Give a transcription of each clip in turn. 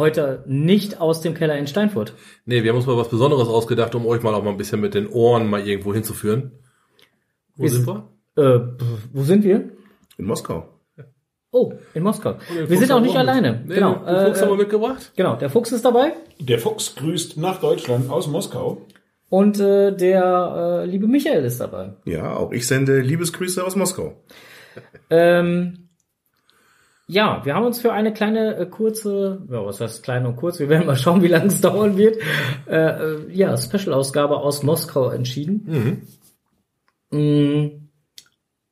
Heute nicht aus dem Keller in Steinfurt. Nee, wir haben uns mal was Besonderes ausgedacht, um euch mal auch mal ein bisschen mit den Ohren mal irgendwo hinzuführen. Wo Wir sind wir? Äh, wo sind wir? In Moskau. Oh, in Moskau. Den Wir Fuchs sind auch nicht alleine. Nee, genau. Den Fuchs äh, haben wir mitgebracht. genau, der Fuchs ist dabei Der Fuchs grüßt nach Deutschland aus Moskau. und äh, der äh, liebe Michael ist dabei. Ja, auch ich sende Liebesgrüße aus Moskau. Ähm, ja, wir haben uns für eine kleine, äh, kurze, ja, was heißt klein und kurz, wir werden mal schauen, wie lange es dauern wird, äh, äh, ja, Special-Ausgabe aus Moskau entschieden. Mm,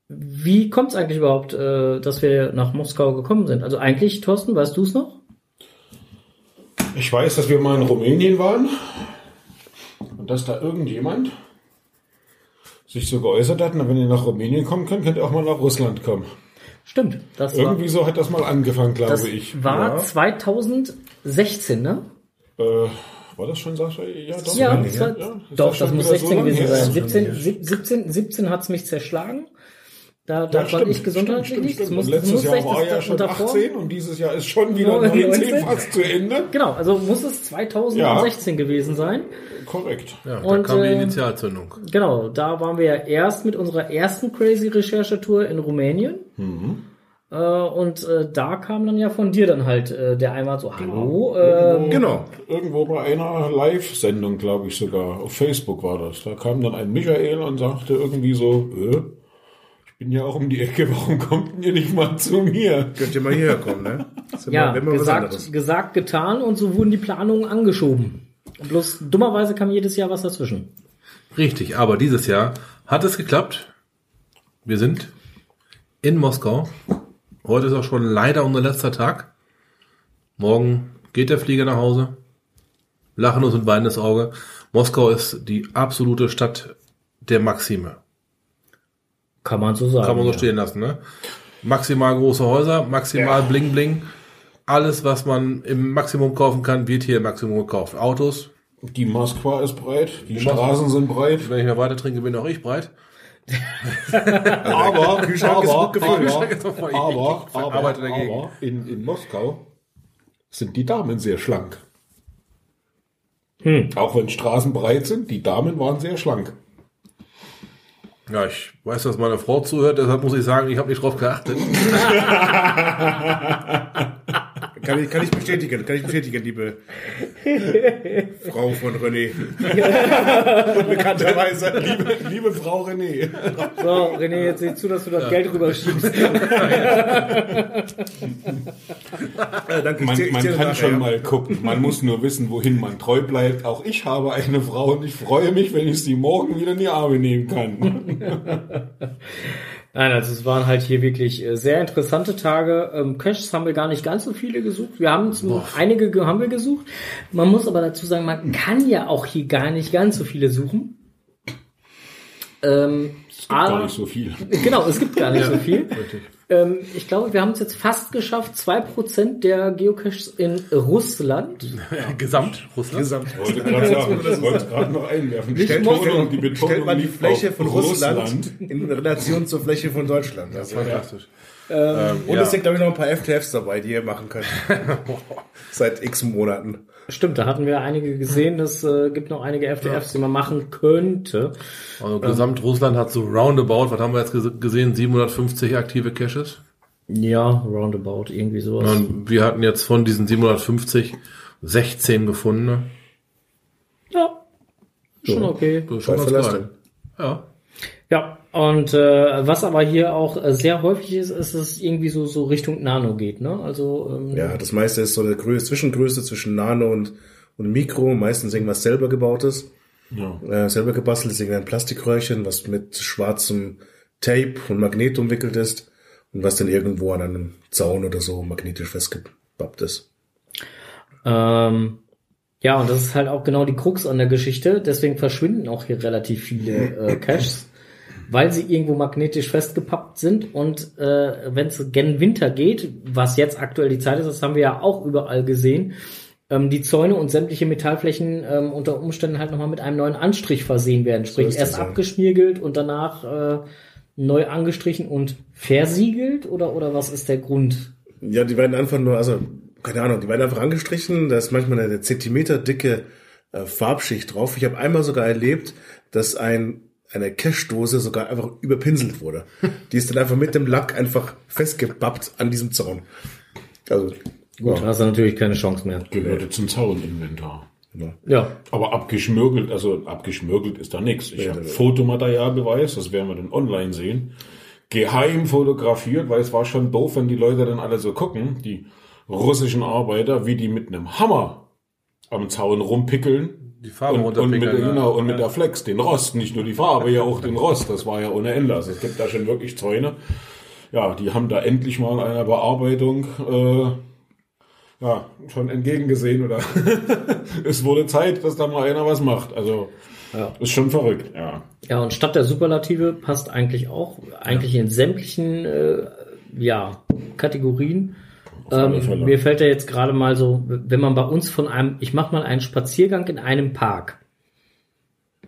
Wie kommt es eigentlich überhaupt, äh, dass wir nach Moskau gekommen sind? Also eigentlich, Thorsten, weißt du es noch? Ich weiß, dass wir mal in Rumänien waren und dass da irgendjemand sich so geäußert hat, na, wenn ihr nach Rumänien kommen könnt, könnt ihr auch mal nach Russland kommen. Stimmt, das Irgendwie war, so hat das mal angefangen, glaube das ich. war Ja. 2016, ne? Äh, war das schon, Sascha? Ja, doch. Ja, das war, Ja, doch, das schon muss wieder 16 lange gewesen sein. 17, sieb- 17, 17 hat's mich zerschlagen. Da, da Ja, war stimmt, ich gesundheitlich stimmt, nicht. stimmt, Das muss, letztes muss Jahr 16 war ja und schon davor- 18 und dieses Jahr ist schon wieder Ja, 19 19. fast zu Ende. Genau, also muss es 2016 gewesen sein. Korrekt. Ja, Und, da kam die äh, Initialzündung. Genau, da waren wir ja erst mit unserer ersten Crazy Recherchetour in Rumänien. Äh, und äh, da kam dann ja von dir dann halt äh, der einmal so, hallo, äh, Genau. Irgendwo bei einer Live-Sendung, glaube ich sogar, auf Facebook war das. Da kam dann ein Michael und sagte irgendwie so, äh, bin ja auch um die Ecke, warum kommt ihr nicht mal zu mir? Könnt ihr mal hierher kommen, ne? Ja, wenn mal gesagt, gesagt, getan und so wurden die Planungen angeschoben. Bloß dummerweise kam jedes Jahr was dazwischen. Richtig, aber dieses Jahr hat es geklappt. Wir sind in Moskau. Heute ist auch schon leider unser letzter Tag. Morgen geht der Flieger nach Hause. Lachen uns und weinendes Auge. Moskau ist die absolute Stadt der Maxime. Kann man so sagen. Kann man so ja. stehen lassen, ne? Maximal große Häuser, maximal bling bling. Alles, was man im Maximum kaufen kann, wird hier im Maximum gekauft. Autos. Die Moskwa ist breit, die Straßen sind breit, Wenn ich mehr weiter trinke, bin auch ich breit. aber, Kühlschrank aber, ist voll- aber, ich aber, arbeite dagegen. aber in, in Moskau sind die Damen sehr schlank. Hm. Auch wenn Straßen breit sind, die Damen waren sehr schlank. Ja, ich weiß, dass meine Frau zuhört, deshalb muss ich sagen, ich habe nicht drauf geachtet. Kann ich, kann ich bestätigen, kann ich bestätigen, liebe Frau von René. Unbekannterweise. Liebe, liebe Frau René. So, René, jetzt sieh zu, dass du das Geld rüberschiebst. Ja, danke, ich Man, man kann nachher, schon ja. mal gucken. Man muss nur wissen, wohin man treu bleibt. Auch ich habe eine Frau und ich freue mich, wenn ich sie morgen wieder in die Arme nehmen kann. Nein, also es waren halt hier wirklich äh, sehr interessante Tage. Ähm, Caches haben wir gar nicht ganz so viele gesucht. Wir haben zum, einige ge- haben wir gesucht. Man muss aber dazu sagen, man kann ja auch hier gar nicht ganz so viele suchen. Ähm, Gar aber, nicht so viel. genau, es gibt gar nicht so viel. Ähm, ich glaube, wir haben es jetzt fast geschafft, zwei Prozent der Geocaches in Russland. Gesamt Russland. Gesamt. Ich wollte gerade sagen, ich wollte es gerade noch einwerfen. Die Stellt, Betonung, die Betonung stellt mal die Fläche von Russland, in Relation zur Fläche von Deutschland. Also, Fantastisch. Und ja. es sind, glaube ich, noch ein paar FTFs dabei, die ihr machen könnt. Seit x Monaten. Stimmt, da hatten wir einige gesehen. Es äh, gibt noch einige FTFs, die man machen könnte. Also Gesamt Russland hat so roundabout, was haben wir jetzt ges- gesehen, 750 aktive Caches. Ja, roundabout, irgendwie sowas. Und wir hatten jetzt von diesen 750 16 gefundene. Ja, schon okay. Ist schon ganz geil. Ja. Ja, und äh, was aber hier auch äh, sehr häufig ist, ist, dass es irgendwie so so Richtung Nano geht, ne? Also ähm, Ja, das meiste ist so eine Größe, Zwischengröße zwischen Nano und, und Mikro. Meistens irgendwas selber gebautes. Ja. Äh, selber gebastelt ist irgendein Plastikröhrchen, was mit schwarzem Tape und Magnet umwickelt ist und was dann irgendwo an einem Zaun oder so magnetisch festgebappt ist. ähm, ja, und das ist halt auch genau die Krux an der Geschichte. Deswegen verschwinden auch hier relativ viele äh, Caches, weil sie irgendwo magnetisch festgepappt sind. Und äh, wenn es gen Winter geht, was jetzt aktuell die Zeit ist, das haben wir ja auch überall gesehen, ähm, die Zäune und sämtliche Metallflächen ähm, unter Umständen halt nochmal mit einem neuen Anstrich versehen werden. Sprich, ist erst abgeschmiergelt und danach äh, neu angestrichen und versiegelt oder oder was ist der Grund? Ja, die werden einfach nur, also keine Ahnung, die werden einfach angestrichen, da ist manchmal eine Zentimeter dicke äh, Farbschicht drauf. Ich habe einmal sogar erlebt, dass ein eine Cashdose sogar einfach überpinselt wurde. Die ist dann einfach mit dem Lack einfach festgebappt an diesem Zaun. Also, Gut, ja. hast du natürlich keine Chance mehr. Gehörte zum Zauninventar. Ja. Aber abgeschmürgelt, also abgeschmürgelt ist da nichts. Ich Ja, habe ja. Fotomaterialbeweis, das werden wir dann online sehen. Geheim fotografiert, weil es war schon doof, wenn die Leute dann alle so gucken, die russischen Arbeiter, wie die mit einem Hammer am Zaun rumpickeln. Die Farbe Und, und, mit, runterpickeln, genau, ja. und mit der Flex, den Rost, nicht nur die Farbe, ja auch den Rost, das war ja ohne Ende. Also es gibt da schon wirklich Zäune. Ja, die haben da endlich mal einer Bearbeitung äh, ja, schon entgegengesehen oder es wurde Zeit, dass da mal einer was macht. Also Ja. ist schon verrückt, ja. Ja, und statt der Superlative passt eigentlich auch, eigentlich in sämtlichen äh, ja, Kategorien. Ähm, mir fällt ja jetzt gerade mal so, wenn man bei uns von einem, ich mache mal einen Spaziergang in einem Park.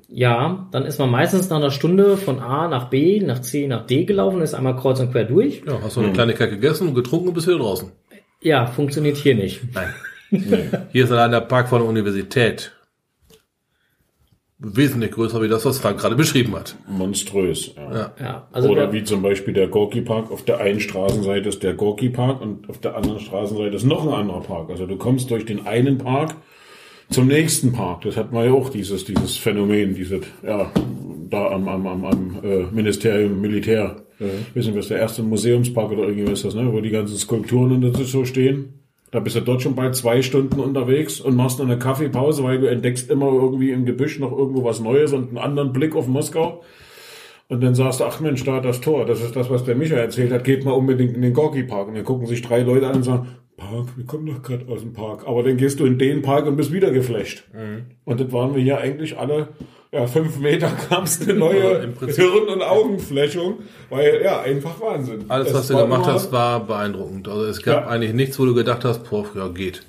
Ja, dann ist man meistens nach einer Stunde von A nach B, nach C, nach D gelaufen, ist einmal kreuz und quer durch. Ja, hast du eine Kleinigkeit gegessen und getrunken und bist wieder draußen. Ja, funktioniert hier nicht. Nein. Hier ist allein der Park von der Universität. Wesentlich größer wie das, was Frank gerade beschrieben hat. Monströs. Ja. Ja. Ja, also Oder wie zum Beispiel der Gorki Park. Auf der einen Straßenseite ist der Gorki Park und auf der anderen Straßenseite ist noch ein anderer Park. Also du kommst durch den einen Park zum nächsten Park. Das hat man ja auch dieses, dieses Phänomen, dieses, ja, da am, am, am, am äh, Ministerium Militär. Wissen wir, ist der erste Museumspark oder irgendwie ist das, ne? Wo die ganzen Skulpturen und so stehen. Da bist du dort schon bald zwei Stunden unterwegs und machst noch eine Kaffeepause, weil du entdeckst immer irgendwie im Gebüsch noch irgendwo was Neues und einen anderen Blick auf Moskau. Und dann sagst du, ach Mensch, da das Tor, das ist das, was der Micha erzählt hat, geht mal unbedingt in den Gorki-Park. Und dann gucken sich drei Leute an und sagen, Park, wir kommen doch gerade aus dem Park. Aber dann gehst du in den Park und bist wieder geflasht. Und das waren wir hier eigentlich alle, ja, fünf Meter kam's eine neue Also Hirn- und Augenflächung, weil, ja, einfach Wahnsinn. Alles, Es was du gemacht hast, war beeindruckend. Also es gab Ja. eigentlich nichts, wo du gedacht hast, boah, ja, geht.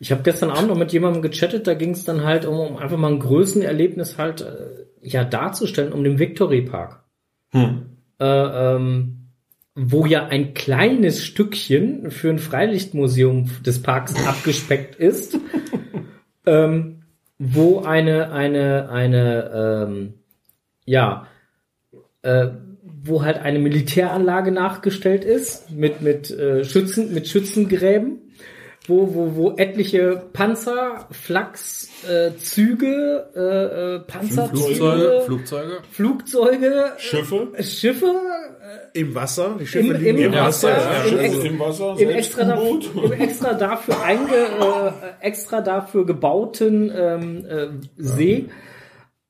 Ich habe gestern Abend noch mit jemandem gechattet, da ging es dann halt um, um einfach mal ein Größenerlebnis halt äh, ja darzustellen, um den Victory Park. Hm. Äh, ähm, wo ja ein kleines Stückchen für ein Freilichtmuseum des Parks abgespeckt ist, ähm, wo eine, eine, eine, ähm, ja, äh, wo halt eine Militäranlage nachgestellt ist mit mit äh, Schützen mit Schützengräben, wo wo wo etliche Panzer, Flaks, äh, Züge, äh, äh, Panzerzüge, Flugzeuge, Flugzeuge. Flugzeuge, Schiffe, äh, Schiffe Im Wasser, die Schiffe Im- liegen im Wasser. Wasser, ja. im Schiffe Ex- im Wasser, im extra, dafür, im extra dafür einge, äh, extra dafür gebauten ähm, äh, See.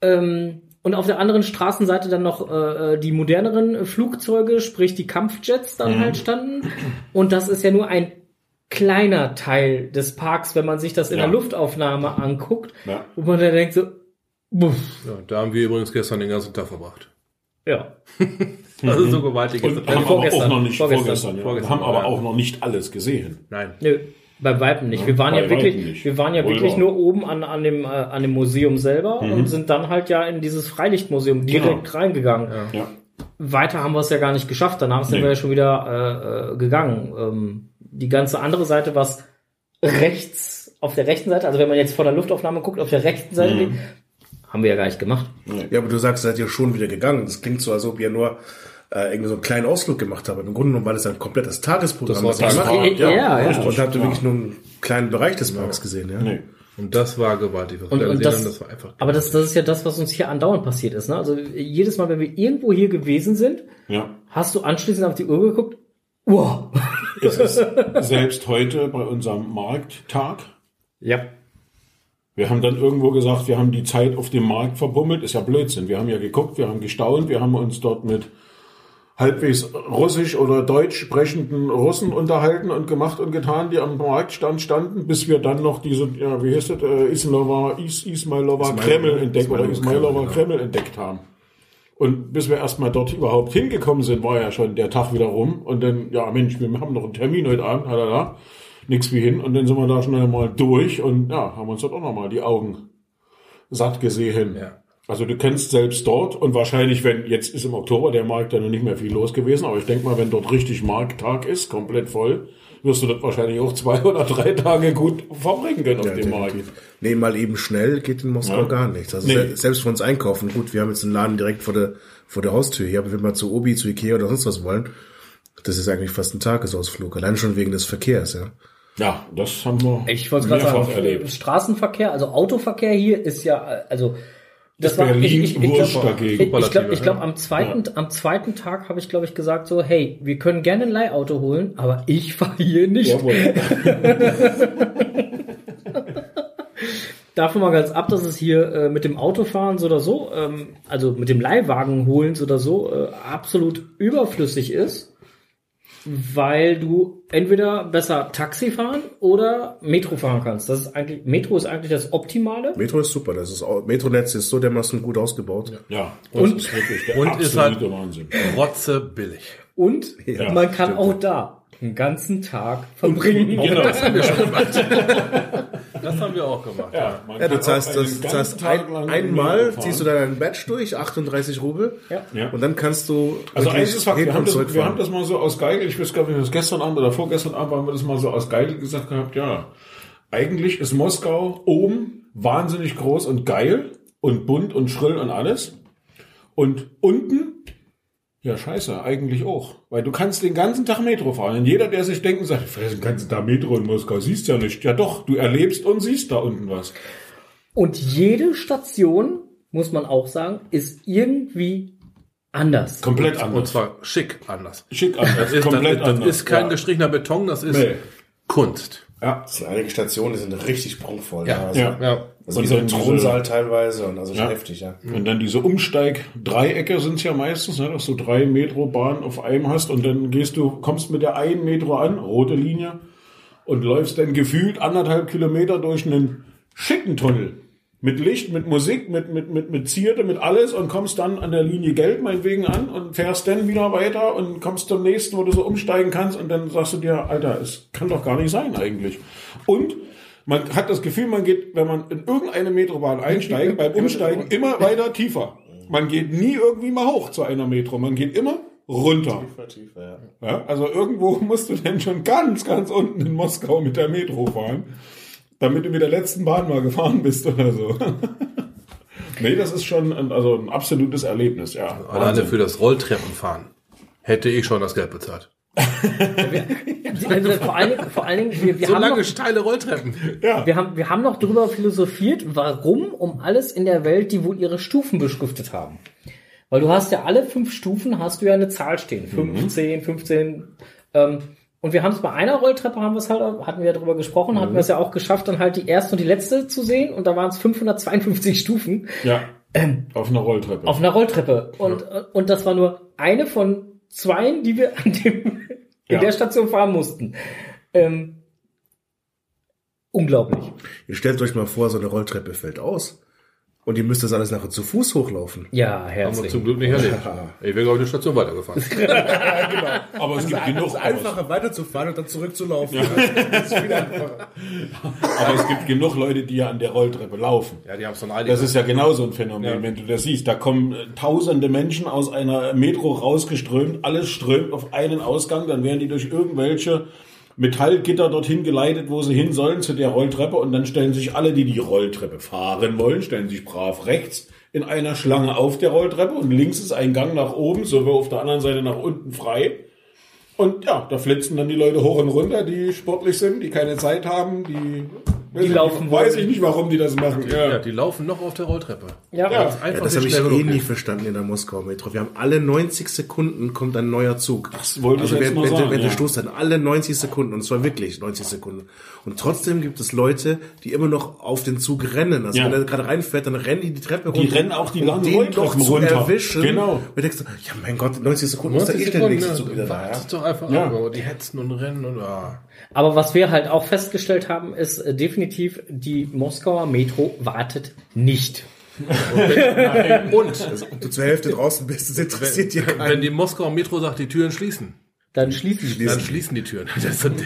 Ähm, und auf der anderen Straßenseite dann noch äh, die moderneren Flugzeuge, sprich die Kampfjets dann Mhm. halt standen. Und das ist ja nur ein kleiner Teil des Parks, wenn man sich das in Ja. der Luftaufnahme anguckt, Ja. wo man dann denkt so, buff, Ja, da haben wir übrigens gestern den ganzen Tag verbracht. ja. Also so gewaltig Und haben aber vorgestern, auch noch nicht, vorgestern, vorgestern, ja. vorgestern, haben aber ja. auch noch nicht alles gesehen. Nein. Nö, bei Weitem nicht. Wir waren bei ja wirklich, nicht. wir waren ja Wohl wirklich nur oben an, an dem, äh, an dem Museum selber Mhm. und sind dann halt ja in dieses Freilichtmuseum direkt Genau. reingegangen. Ja. Weiter haben wir es ja gar nicht geschafft. Danach sind Nee. wir ja schon wieder äh, äh, gegangen. Ähm, die ganze andere Seite, was rechts, auf der rechten Seite, also wenn man jetzt vor der Luftaufnahme guckt, auf der rechten Seite, Mhm. haben wir ja gar nicht gemacht. Ja, aber du sagst, seid ihr schon wieder gegangen. Das klingt so, als ob ihr nur äh, irgendwie so einen kleinen Ausflug gemacht habt. Im Grunde genommen war das ein komplettes Tagesprogramm. Das war gemacht habt. Ja, ja, ja. Und habt ihr wirklich nur einen kleinen Bereich des Parks gesehen, ja? Nee. Und das war gewaltig. Und, da und gesehen das, das war einfach. aber das, das ist ja das, was uns hier andauernd passiert ist. Ne? Also jedes Mal, wenn wir irgendwo hier gewesen sind, Ja. hast du anschließend auf die Uhr geguckt. Wow. Es ist selbst heute bei unserem Markttag. Ja. Wir haben dann irgendwo gesagt, wir haben die Zeit auf dem Markt verbummelt. Ist ja Blödsinn. Wir haben ja geguckt, wir haben gestaunt, wir haben uns dort mit halbwegs russisch oder deutsch sprechenden Russen unterhalten und gemacht und getan, die am Marktstand standen, bis wir dann noch diese, ja, wie heißt das, äh, Ismailova, Is, Ismailova Ismail- Kreml entdeckt oder Ismailova Ismailova Kreml, Kreml entdeckt haben. Und bis wir erstmal dort überhaupt hingekommen sind, war ja schon der Tag wieder rum. Und dann, ja Mensch, wir haben noch einen Termin heute Abend, da, nix wie hin. Und dann sind wir da schnell mal durch und ja, haben uns dort auch nochmal die Augen satt gesehen. Ja. Also du kennst selbst dort und wahrscheinlich, wenn jetzt ist im Oktober der Markt dann noch nicht mehr viel los gewesen, aber ich denke mal, wenn dort richtig Markttag ist, komplett voll, wirst du das wahrscheinlich auch zwei oder drei Tage gut verbringen können auf Ja, dem Markt. Nee, mal eben schnell geht in Moskau Ja. gar nichts. Also Nee. se- selbst für uns einkaufen. Gut, wir haben jetzt einen Laden direkt vor der, vor der Haustür hier, aber wenn wir zu Obi, zu Ikea oder sonst was wollen, das ist eigentlich fast ein Tagesausflug. Allein schon wegen des Verkehrs, ja. Ja, das haben wir Ich wollte gerade mehrfach sagen, erlebt. Straßenverkehr, also Autoverkehr hier ist ja, also das Ist Berlin ich, ich, ich Wurst glaube, dagegen. ich, ich glaube, glaub, ja. am zweiten, am zweiten Tag habe ich, glaube ich, gesagt so, hey, wir können gerne ein Leihauto holen, aber ich fahre hier nicht. Jawohl. Davon mal ganz ab, dass es hier äh, mit dem Autofahren so oder so, ähm, also mit dem Leihwagen holen so oder so, äh, absolut überflüssig ist, weil du entweder besser Taxi fahren oder Metro fahren kannst. Das ist eigentlich, Metro ist eigentlich das Optimale. Metro ist super. Das ist, Metronetz ist so dermaßen gut ausgebaut. Ja, das Und- ist wirklich der und ist halt- Wahnsinn. Rotze billig. Und Ja, man kann stimmt. auch da einen ganzen Tag verbringen. Genau. Das haben wir auch gemacht. Ja, Ja, du zahlst, das, du zahlst ein, einmal, ziehst du deinen Badge durch, 38 Rubel. Ja. Und dann kannst du Also wirklich eins ist Fakt, wir haben, das, wir haben das mal so aus Geigel, ich weiß gar nicht, ob das gestern Abend oder vorgestern Abend haben wir das mal so aus Geigel gesagt gehabt, ja, eigentlich ist Moskau oben wahnsinnig groß und geil und bunt und schrill und alles. Und unten, ja scheiße, eigentlich auch. Weil du kannst den ganzen Tag Metro fahren. Und jeder, der sich denkt und sagt, vielleicht den ganzen Tag Metro in Moskau, siehst ja nicht. Ja doch, du erlebst und siehst da unten was. Und jede Station, muss man auch sagen, ist irgendwie anders. Komplett Und anders. zwar schick anders. Schick anders. Das ist, komplett das, das anders. ist kein ja. gestrichener Beton, das ist Nee. Kunst. Ja. Die einige Stationen die sind richtig prunkvoll. Ja, also, ja. Ja. Also wie Und so ein dann diese- Thronsaal teilweise und also schon Ja. heftig, ja. Und dann diese Umsteig-Dreiecke sind es ja meistens, ne, dass du drei Metrobahnen auf einem hast und dann gehst du, kommst mit der einen Metro an, rote Linie, und läufst dann gefühlt anderthalb Kilometer durch einen schicken Tunnel. Mit Licht, mit Musik, mit, mit, mit, mit Zierde, mit alles und kommst dann an der Linie Geld meinetwegen an und fährst dann wieder weiter und kommst zum nächsten, wo du so umsteigen kannst und dann sagst du dir, Alter, es kann doch gar nicht sein eigentlich. Und man hat das Gefühl, man geht, wenn man in irgendeine Metrobahn einsteigt, beim Umsteigen immer weiter tiefer. Man geht nie irgendwie mal hoch zu einer Metro, man geht immer runter. Tiefer, ja. Ja, also irgendwo musst du denn schon ganz, ganz unten in Moskau mit der Metro fahren, damit du mit der letzten Bahn mal gefahren bist oder so. nee, das ist schon ein, also ein absolutes Erlebnis, ja. Alleine für das Rolltreppenfahren hätte ich schon das Geld bezahlt. Also vor allen Dingen, vor allen Dingen wir, wir, So haben lange noch, steile Rolltreppen. Ja, wir, haben, wir haben noch darüber philosophiert, warum um alles in der Welt, die wohl ihre Stufen beschriftet haben. Weil du hast ja alle fünf Stufen, hast du ja eine Zahl stehen. 15, 15. Ähm, und wir haben es bei einer Rolltreppe, haben wir es halt, hatten wir ja drüber gesprochen, hatten wir es ja auch geschafft, dann halt die erste und die letzte zu sehen. Und da waren es 552 Stufen ja. auf einer Rolltreppe. auf einer Rolltreppe. Und, und das war nur eine von zwei, die wir an dem, in Ja. der Station fahren mussten. Ähm, unglaublich. Ihr stellt euch mal vor, so eine Rolltreppe fällt aus. Und ihr müsst das alles nachher zu Fuß hochlaufen. Ja, Haben wir herzlich. zum Glück nicht erlebt. Ich wäre, glaube ich, eine Station weitergefahren. aber es gibt genug, aber, einfacher weiterzufahren und dann zurückzulaufen. Das ist viel einfacher. aber es gibt genug Leute, die ja an der Rolltreppe laufen. Ja, die haben es dann eilig. Das ist ja genauso ein Phänomen, Ja. wenn du das siehst. Da kommen äh, tausende Menschen aus einer Metro rausgeströmt, alles strömt auf einen Ausgang, dann werden die durch irgendwelche Metallgitter dorthin geleitet, wo sie hin sollen, zu der Rolltreppe, und dann stellen sich alle, die die Rolltreppe fahren wollen, stellen sich brav rechts in einer Schlange auf der Rolltreppe und links ist ein Gang nach oben, sowie auf der anderen Seite nach unten frei. Und ja, da flitzen dann die Leute hoch und runter, die sportlich sind, die keine Zeit haben, die, weiß ich laufen nicht, weiß ich nicht, warum die das machen. ja, die laufen noch auf der Rolltreppe. Ja, Ja. Ja, das habe ich eh nie verstanden in der Moskauer Metro. Wir haben alle 90 Sekunden kommt ein neuer Zug. Das wollte ich also jetzt während, mal während, sagen, der ja. Stoßzeit, alle 90 Sekunden. Und zwar wirklich 90 Sekunden. Und trotzdem gibt es Leute, die immer noch auf den Zug rennen. Also Ja. wenn er gerade reinfährt, dann rennen die die Treppe Die rennen auch die um langen den Rolltreppen noch zu runter. erwischen. Genau. Und du denkst, ja mein Gott, 90 Sekunden ist da eh der nächste Zug wieder da. Ja? Wartet doch einfach Ja. ab, aber die hetzen und rennen und ah. Aber was wir halt auch festgestellt haben, ist äh, definitiv, die Moskauer Metro wartet nicht. Und Ob du zur Hälfte draußen bist, das interessiert dir wenn keinen. die Moskauer Metro sagt, die Türen schließen, Dann schließen sie. dann schließen die Türen.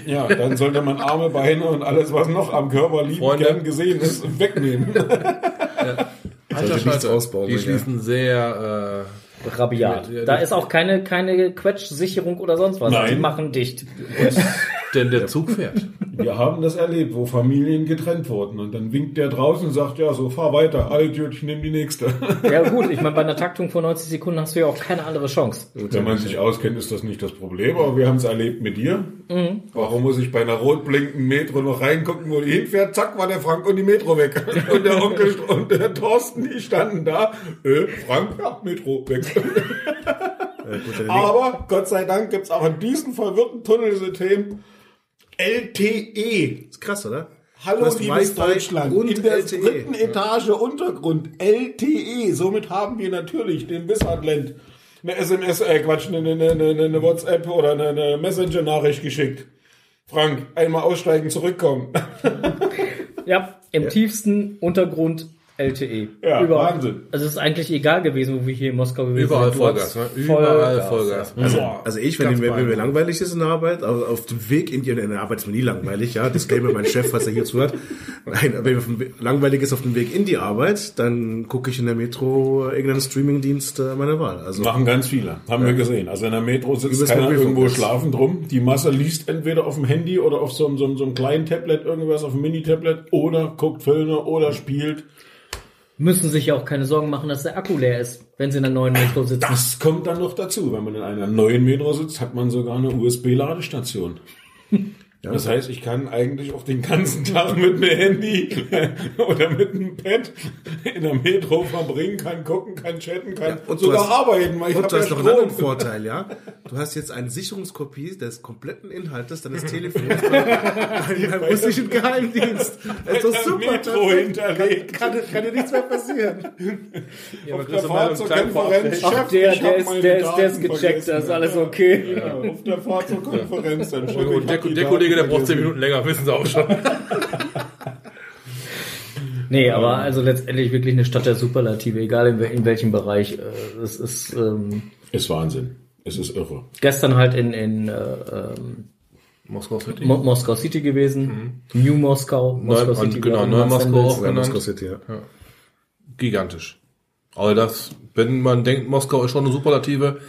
Ja, dann sollte man Arme, Beine und alles, was noch am Körper lieb Freunde. gern gesehen ist, wegnehmen. Alter nichts Schweizer, ausbauen, die ja. schließen sehr, Rabiat. Ja, Da ist auch keine, keine Quetschsicherung oder sonst was. Nein. Die machen dicht. Denn der Zug fährt. Wir haben das erlebt, wo Familien getrennt wurden. Und dann winkt der draußen und sagt, ja, so fahr weiter, Idiot, ich nehme die nächste. Ja gut, ich meine, bei einer Taktung von 90 Sekunden hast du ja auch keine andere Chance. Wenn man sich auskennt, ist das nicht das Problem, aber wir haben es erlebt mit dir. Mhm. Warum muss ich bei einer rot blinkenden Metro noch reingucken, wo die hinfährt? Zack, war der Frank und die Metro weg. Und der Onkel und der Thorsten, die standen da. Äh, Frank, ja, Metro weg. Gut, Aber Gott sei Dank gibt's auch in diesem verwirrten Tunnelsystem LTE. ist krass, oder? Hallo, liebes Wi-Fi Deutschland. und in der LTE. dritten Etage Untergrund LTE. Somit haben wir natürlich den Wizardland eine SMS, äh, Quatsch, eine, eine, eine, eine WhatsApp oder eine, eine Messenger-Nachricht geschickt. Frank, einmal aussteigen, zurückkommen. Ja, im tiefsten Untergrund LTE. Ja, Wahnsinn. Also es ist eigentlich egal gewesen, wo wir hier in Moskau gewesen Überall sind. Vollgas, ne? Überall Vollgas. Also, also ich, wenn, wenn, wenn mir langweilig ist in der Arbeit, aber auf dem Weg in die, in der Arbeit ist mir nie langweilig, ja. Disclaimer, mein Chef, falls er hier zuhört. Nein, wenn mir dem langweilig ist auf dem Weg in die Arbeit, dann gucke ich in der Metro irgendeinen Streamingdienst äh, meiner Wahl. Also Machen ganz viele, haben wir gesehen. Also in der Metro sitzt Übers keiner irgendwo jetzt. schlafend rum. Die Masse liest entweder auf dem Handy oder auf so, einem- so, einem- so einem kleinen Tablet irgendwas, auf einem Mini-Tablet oder guckt Filme oder spielt. Müssen sich ja auch keine Sorgen machen, dass der Akku leer ist, wenn sie in der neuen Metro sitzen. Das kommt dann noch dazu. Wenn man in einer neuen Metro sitzt, hat man sogar eine USB-Ladestation. Das heißt, ich kann eigentlich auch den ganzen Tag mit einem Handy oder mit einem Pad in der Metro verbringen, kann gucken, kann chatten, kann und du sogar hast- arbeiten. Weil ich Und du hast ja noch einen anderen. Vorteil, ja. Du hast jetzt eine Sicherungskopie des kompletten Inhaltes deines Telefons beim russischen Geheimdienst. Das ist doch super. Metro hinterlegt. Kann, kann, kann dir nichts mehr passieren. Auf der Fahrt zur Konferenz. Chef, der, der ist, meine der ist, der ist gecheckt, da ist alles okay. Ja, auf der Fahrt zur Konferenz. Dann Und der, der Daten Kollege, der braucht 10 vergessen. Minuten länger, wissen sie auch schon. Nee, aber also letztendlich wirklich eine Stadt der Superlative, egal in, wel- in welchem Bereich. Äh, Es ist ähm, Ist Wahnsinn. Es ist irre. gestern halt in, in äh, ähm, Moskau City. Mo Moskau City gewesen, New Moskau, Moskau und City. genau, Neu Moskau auch. Ja, genannt. Moskau City, ja. Gigantisch. Aber das, wenn man denkt, Moskau ist schon eine Superlative,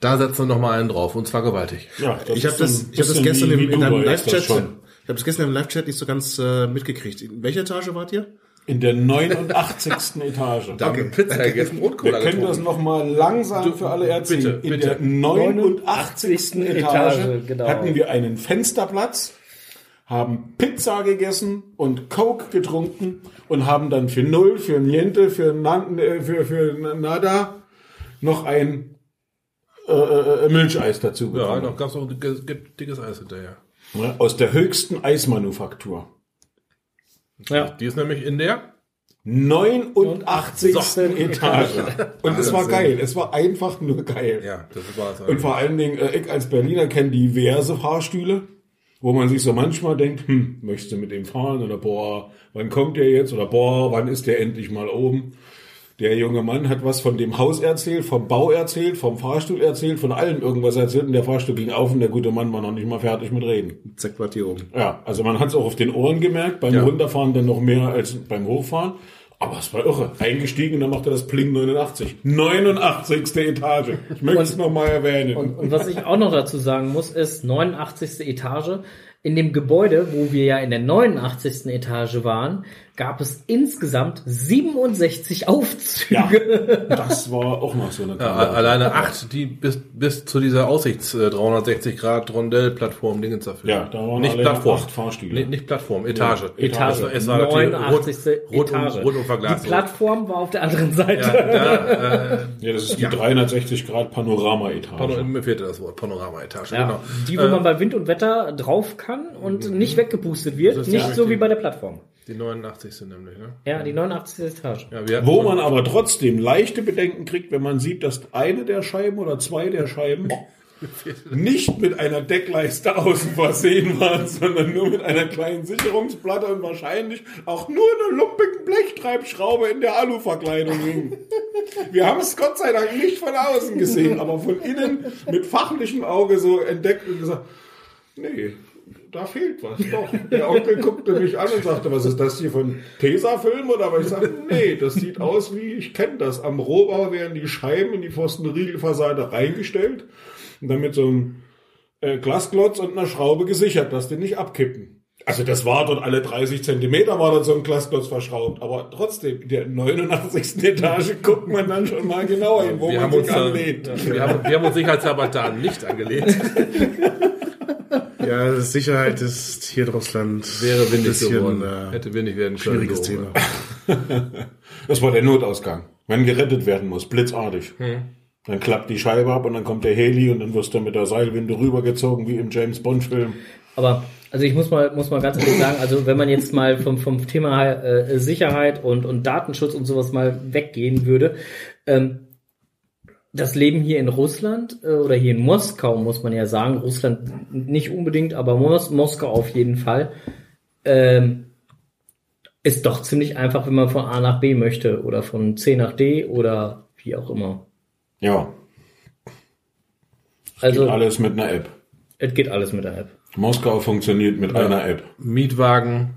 da setzen wir noch mal einen drauf. Und zwar gewaltig. Ja, Ich habe das, ich hab das gestern wie- im, wie in einem das Live-Chat, ich habe das gestern im Live-Chat nicht so ganz äh, mitgekriegt. In welcher Etage wart ihr? In der 89. Etage. Danke. Pizza gegessen und Wir Cola können das getrunken. nochmal langsam für alle erzählen. bitte, In bitte. der 89. Etage, Etage, genau. hatten wir einen Fensterplatz, haben Pizza gegessen und Coke getrunken und haben dann für Null, für Niente, für, Nan, äh, für, für Nada noch ein äh, äh, Milcheis dazu Ja, bekommen. noch gab's noch ein dickes, dickes Eis hinterher. Ja, Aus der höchsten Eismanufaktur. Ja. Die ist nämlich in der 89. So. Etage. Und es war geil. Es war einfach nur geil. Ja, das war es. Und vor allen Dingen, äh, ich als Berliner kenne diverse Fahrstühle, wo man sich so manchmal denkt, hm, möchtest du mit dem fahren? Oder boah, wann kommt der jetzt? Oder boah, wann ist der endlich mal oben? Der junge Mann hat was von dem Haus erzählt, vom Bau erzählt, vom Fahrstuhl erzählt, von allem irgendwas erzählt und der Fahrstuhl ging auf und der gute Mann war noch nicht mal fertig mit Reden. Zack, oben. Ja, also man hat es auch auf den Ohren gemerkt, beim Ja. Runterfahren dann noch mehr als beim Hochfahren. Aber es war irre. Eingestiegen und dann macht er das Pling 89. 89. Etage. Ich möchte es nochmal erwähnen. Und, und was ich auch noch dazu sagen muss, ist 89. Etage. In dem Gebäude, wo wir ja in der 89. Etage waren, gab es insgesamt 67 Aufzüge. ja, das war auch noch so eine Ja, alleine acht, die bis, bis zu dieser Aussichts äh, 360 Grad Rondell-Plattform Dingens dafür. Ja, da waren nicht alle Plattform. acht Fahrstühle. Nicht, nicht Plattform, Etage. Etage, Es war natürlich 89. rund, rund, Etage. Um, rund um verglast. Die Plattform war auf der anderen Seite. Ja, da, äh, Ja, das ist die 360 Grad Panorama-Etage. Pano, mir fehlte das Wort, Panorama-Etage, Ja, genau. Die, wo man bei Wind und Wetter drauf kann und nicht weggepustet wird. Nicht ja so wie bei der Plattform. Die 89 sind nämlich, ne? Ja, die 89. Etage. Ja, Wo man aber trotzdem leichte Bedenken kriegt, wenn man sieht, dass eine der Scheiben oder zwei der Scheiben nicht mit einer Deckleiste außen versehen waren, sondern nur mit einer kleinen Sicherungsplatte und wahrscheinlich auch nur eine lumpigen Blechtreibschraube in der Aluverkleidung hing. Wir haben es Gott sei Dank nicht von außen gesehen, aber von innen mit fachlichem Auge so entdeckt und gesagt, nee, da fehlt was. Doch. Der Onkel guckte mich an und sagte, was ist das hier von Tesafilm? Oder aber ich sagte, nee, das sieht aus wie, ich kenne das. Am Rohbau werden die Scheiben in die Pfostenriegelfassade reingestellt und dann mit so einem äh, Glasklotz und einer Schraube gesichert, dass die nicht abkippen. Also das war dort alle 30 Zentimeter war dort so ein Glasklotz verschraubt, aber trotzdem, in der 89. Etage guckt man dann schon mal genauer hin, wo Wir man haben, uns, sich da- anlehnt. wir, haben, wir haben uns sicherheitshalber da nicht angelehnt. Ja, Sicherheit ist hier in Russland Wäre windig bisschen, geworden. äh, Hätte windig werden können. schwieriges. Thema. Das war der Notausgang. Wenn gerettet werden muss, blitzartig. Dann klappt die Scheibe ab und dann kommt der Heli und dann wirst du mit der Seilwinde rübergezogen, wie im James Bond Film. Aber also ich muss mal muss mal ganz ehrlich sagen, also wenn man jetzt mal vom vom Thema äh, Sicherheit und und Datenschutz und sowas mal weggehen würde, ähm, das Leben hier in Russland äh, oder hier in Moskau muss man ja sagen, Russland nicht unbedingt, aber Mos Moskau auf jeden Fall, ähm, ist doch ziemlich einfach, wenn man von A nach B möchte oder von C nach D oder wie auch immer. Ja, Also geht alles mit einer App. es geht alles mit der App. Moskau funktioniert mit einer App. Mietwagen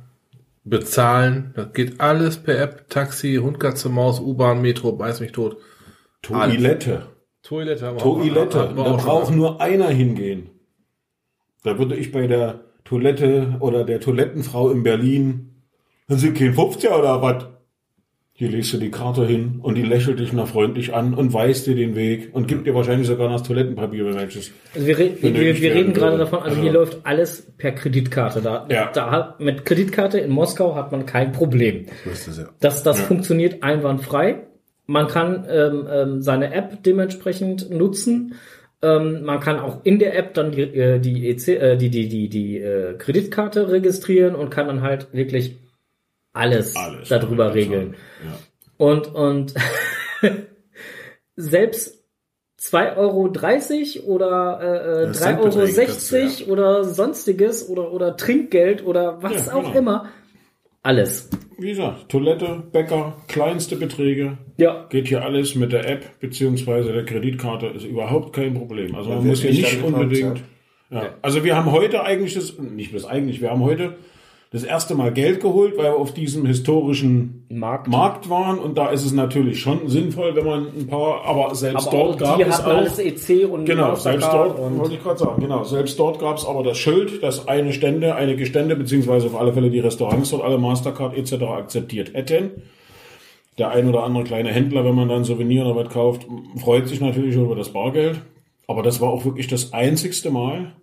bezahlen, das geht alles per App. Taxi, Hund, Katze, Maus, U-Bahn, Metro, beiß mich tot. Toilette. Toilette haben wir auch- Toilette. Da auch schon. braucht nur einer hingehen. Da würde ich bei der Toilette oder der Toilettenfrau in Berlin, sind Sie kein 50er oder was? Hier legst du die Karte hin und die lächelt dich noch freundlich an und weist dir den Weg und gibt dir wahrscheinlich sogar noch das Toilettenpapier, wenn welches. Also wir, re wir, wir reden gerade davon, also Also- hier läuft alles per Kreditkarte. Da, Ja. da mit Kreditkarte in Moskau hat man kein Problem. Das ja. Das, das funktioniert einwandfrei. Man kann ähm, ähm, seine App dementsprechend nutzen. Ähm, man kann auch in der App dann die, äh, die, EC, äh, die, die, die, die äh, Kreditkarte registrieren und kann dann halt wirklich alles, Alles darüber regeln. Ja. Und, und selbst 2,30 Euro oder äh, äh, Das 3,60 Euro Centbeträge kannst du, ja. oder sonstiges oder, oder Trinkgeld oder was Ja, auch genau. immer. Alles. Wie gesagt, Toilette, Bäcker, kleinste Beträge. Ja. Geht hier alles mit der App beziehungsweise der Kreditkarte, ist überhaupt kein Problem. Also man muss hier nicht unbedingt. Ja. Also wir haben heute eigentlich das, nicht bis eigentlich, wir haben heute das erste Mal Geld geholt, weil wir auf diesem historischen Markt. Markt waren und da ist es natürlich schon sinnvoll, wenn man ein paar, aber selbst Aber dort gab es hatten auch. alles EC und Genau, selbst dort, wollte ich gerade sagen, genau, selbst dort gab es aber das Schild, dass eine Stände, einige Stände, beziehungsweise auf alle Fälle die Restaurants dort alle Mastercard etc. akzeptiert hätten. Der ein oder andere kleine Händler, wenn man dann Souvenir oder was kauft, freut sich natürlich über das Bargeld. Aber das war auch wirklich das einzigste Mal,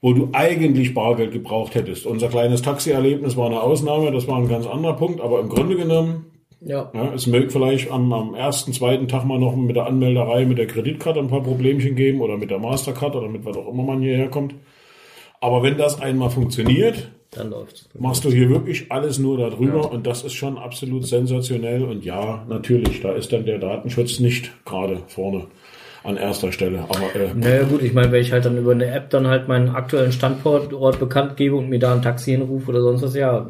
wo du eigentlich Bargeld gebraucht hättest. Unser kleines Taxi-Erlebnis war eine Ausnahme, das war ein ganz anderer Punkt, aber im Grunde genommen ja. ja, es möge vielleicht am, am ersten, zweiten Tag mal noch mit der Anmelderei, mit der Kreditkarte ein paar Problemchen geben oder mit der Mastercard oder mit was auch immer man hierher kommt. Aber wenn das einmal funktioniert, dann läuft's. machst du hier wirklich alles nur darüber und das ist schon absolut sensationell. Und ja, natürlich, da ist dann der Datenschutz nicht gerade vorne an erster Stelle. Aber äh, Naja gut, ich meine, wenn ich halt dann über eine App dann halt meinen aktuellen Standort bekannt gebe und mir da ein Taxi hinrufe oder sonst was, ja,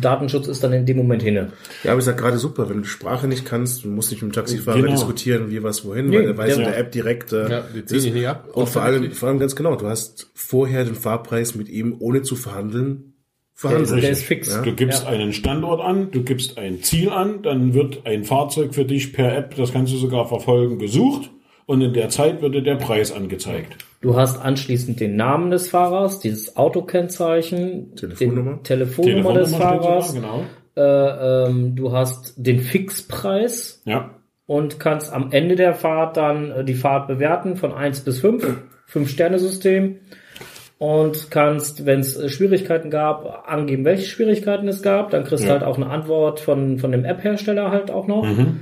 Datenschutz ist dann in dem Moment hinne. Ja, aber ist ja gerade super, wenn du die Sprache nicht kannst, du musst nicht mit dem Taxifahrer Genau. diskutieren, wie was wohin, Nee, weil er weiß ja. in der App direkt. Äh, Ja, die ziehen nicht ab. Und vor allem, vor allem ganz genau, du hast vorher den Fahrpreis mit ihm, ohne zu verhandeln, Der, verhandelt. der ist fix. Ja. Du gibst einen Standort an, du gibst ein Ziel an, dann wird ein Fahrzeug für dich per App, das kannst du sogar verfolgen, gesucht und in der Zeit wird dir der Preis angezeigt. Du hast anschließend den Namen des Fahrers, dieses Autokennzeichen, Telefonnummer. den Telefonnummer, des steht sogar, Fahrers, genau. äh, ähm, du hast den Fixpreis Ja, und kannst am Ende der Fahrt dann äh, die Fahrt bewerten von 1 bis 5, 5-Sterne-System und kannst, wenn es äh, Schwierigkeiten gab, angeben, welche Schwierigkeiten es gab. Dann kriegst du Ja. halt auch eine Antwort von, von dem App-Hersteller halt auch noch. Mhm.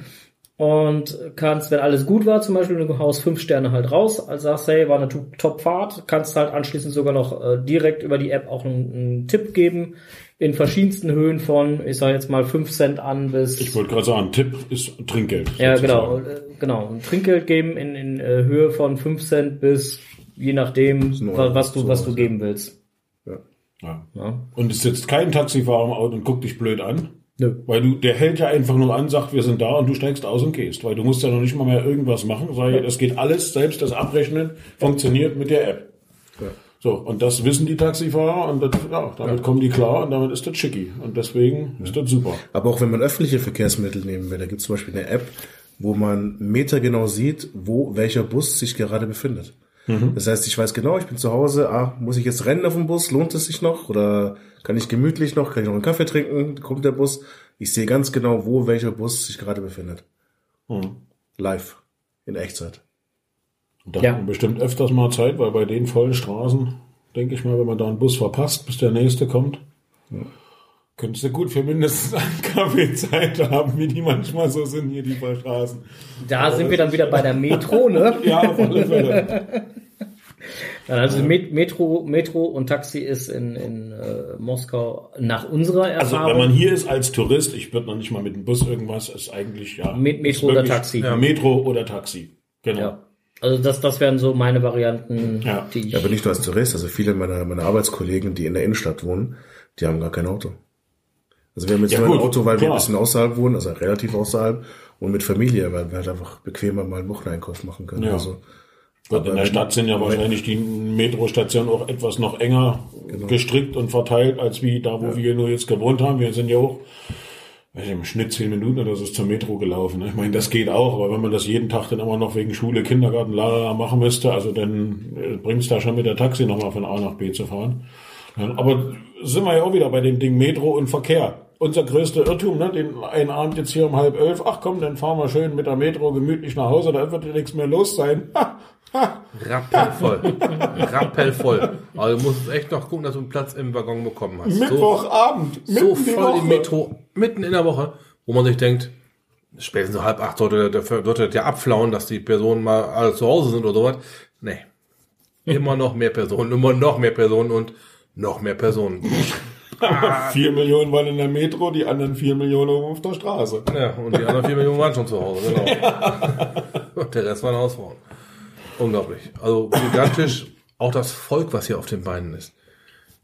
Und kannst, wenn alles gut war, zum Beispiel du haust fünf Sterne halt raus, also sagst, hey, war eine To- Top-Fahrt, kannst halt anschließend sogar noch äh, direkt über die App auch einen, einen Tipp geben, in verschiedensten Höhen von, ich sag jetzt mal 5 Cent an bis ich wollte gerade sagen, Tipp ist Trinkgeld. ja, genau, sozusagen. äh, genau. Ein Trinkgeld geben in, in äh, Höhe von 5 Cent bis je nachdem, ein wa- Euro, was du, was du geben willst. Ja. Ja. Und es sitzt kein Taxifahrer im Auto und guckt dich blöd an. Nö. Weil du, der hält ja einfach nur an, sagt, wir sind da und du steigst aus und gehst. Weil du musst ja noch nicht mal mehr irgendwas machen. Weil das geht alles, selbst das Abrechnen funktioniert mit der App. So, und das wissen die Taxifahrer und das, ja, damit kommen die klar und damit ist das schicky. Und deswegen ist das super. Aber auch wenn man öffentliche Verkehrsmittel nehmen will, da gibt es zum Beispiel eine App, wo man metergenau sieht, wo welcher Bus sich gerade befindet. Das heißt, ich weiß genau, ich bin zu Hause, ah, muss ich jetzt rennen auf dem Bus, lohnt es sich noch? Oder kann ich gemütlich noch, kann ich noch einen Kaffee trinken, kommt der Bus? Ich sehe ganz genau, wo welcher Bus sich gerade befindet. Live. In Echtzeit. Da Ja. hat man bestimmt öfters mal Zeit, weil bei den vollen Straßen, denke ich mal, wenn man da einen Bus verpasst, bis der nächste kommt, könntest du gut für mindestens einen Kaffee Zeit haben, wie die manchmal so sind hier, die paar Straßen. Da sind wir dann wieder bei der Metro, ne? Ja, auf alle Fälle. Also Met- Metro, Metro und Taxi ist in, in äh, Moskau nach unserer Also Erfahrung. wenn man hier ist als Tourist, ich würde noch nicht mal mit dem Bus irgendwas, ist eigentlich ja. Met- Metro oder Taxi. Ja, Metro oder Taxi. Genau. ja. Also das, das wären so meine Varianten, Ja. die ich. Ja, aber nicht nur als Tourist, also viele meiner, meiner Arbeitskollegen, die in der Innenstadt wohnen, die haben gar kein Auto. Also wir haben jetzt Ja, nur ein gut, Auto, weil wir klar. ein bisschen außerhalb wohnen, also relativ außerhalb, und mit Familie, weil wir halt einfach bequemer mal einen Wocheneinkauf machen können. Ja. Also, Gut, in der Stadt sind ja wahrscheinlich die Metrostationen auch etwas noch enger Genau. gestrickt und verteilt, als wie da, wo wir nur jetzt gewohnt haben. Wir sind ja auch weiß ich, im Schnitt zehn Minuten oder so ist zur Metro gelaufen. ne? Ich meine, das geht auch, aber wenn man das jeden Tag dann immer noch wegen Schule, Kindergarten, la machen müsste, also dann äh, bringt es da schon mit der Taxi nochmal von A nach B zu fahren. Ja, aber sind wir ja auch wieder bei dem Ding Metro und Verkehr. Unser größter Irrtum, ne? den einen Abend jetzt hier um halb elf, ach komm, dann fahren wir schön mit der Metro gemütlich nach Hause, da wird ja nichts mehr los sein. Ha. Rappelvoll. Rappelvoll. Also du musst echt noch gucken, dass du einen Platz im Waggon bekommen hast. So, Mittwochabend, so die voll im Metro, mitten in der Woche, wo man sich denkt, spätestens so halb acht sollte, der, sollte ja abflauen, dass die Personen mal alle zu Hause sind oder sowas. Nee. Immer noch mehr Personen, immer noch mehr Personen und noch mehr Personen. Vier Millionen waren in der Metro, die anderen vier Millionen auf der Straße. Ja, und die anderen vier Millionen waren schon zu Hause, genau. Und der Rest waren Hausfrauen. Unglaublich. Also gigantisch, auch das Volk, was hier auf den Beinen ist.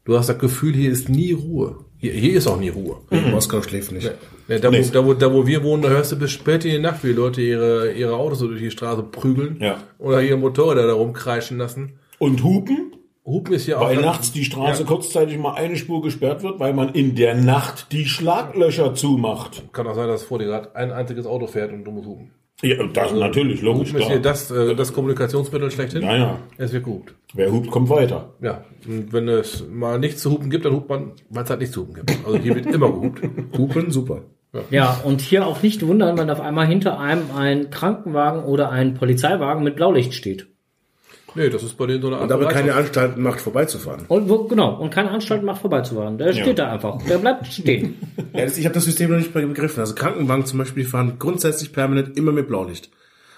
Du hast das Gefühl, hier ist nie Ruhe. Hier, hier ist auch nie Ruhe. Moskau schläft nicht. Ja, da, wo, da, wo, da, wo wir wohnen, da hörst du bis spät in die Nacht, wie Leute ihre, ihre Autos so durch die Straße prügeln. Ja. Oder ihre Motorräder da rumkreischen lassen. Und Hupen, Hupen ist hier auch. weil nachts die Straße Ja. kurzzeitig mal eine Spur gesperrt wird, weil man in der Nacht die Schlaglöcher zumacht. Kann auch sein, dass vor dir gerade ein einziges Auto fährt und du musst hupen. Ja, das natürlich, logisch, Hupen ist hier das, äh, das Kommunikationsmittel schlechthin. Ja, ja. Es wird gehupt. Wer hupt, kommt weiter. Ja, und wenn es mal nichts zu hupen gibt, dann hupt man, weil es halt nichts zu hupen gibt. Also hier wird immer gehupt. Hupen, super. Ja, und hier auch nicht wundern, wenn auf einmal hinter einem ein Krankenwagen oder ein Polizeiwagen mit Blaulicht steht. Nee, das ist bei denen so eine Art Und aber keine. Anstalten macht, vorbeizufahren. Und wo, genau, und keine Anstalt macht vorbeizufahren. Der steht da einfach. Der bleibt stehen. Ja, das, ich habe das System noch nicht begriffen. Also Krankenwagen zum Beispiel, die fahren grundsätzlich permanent immer mit Blaulicht.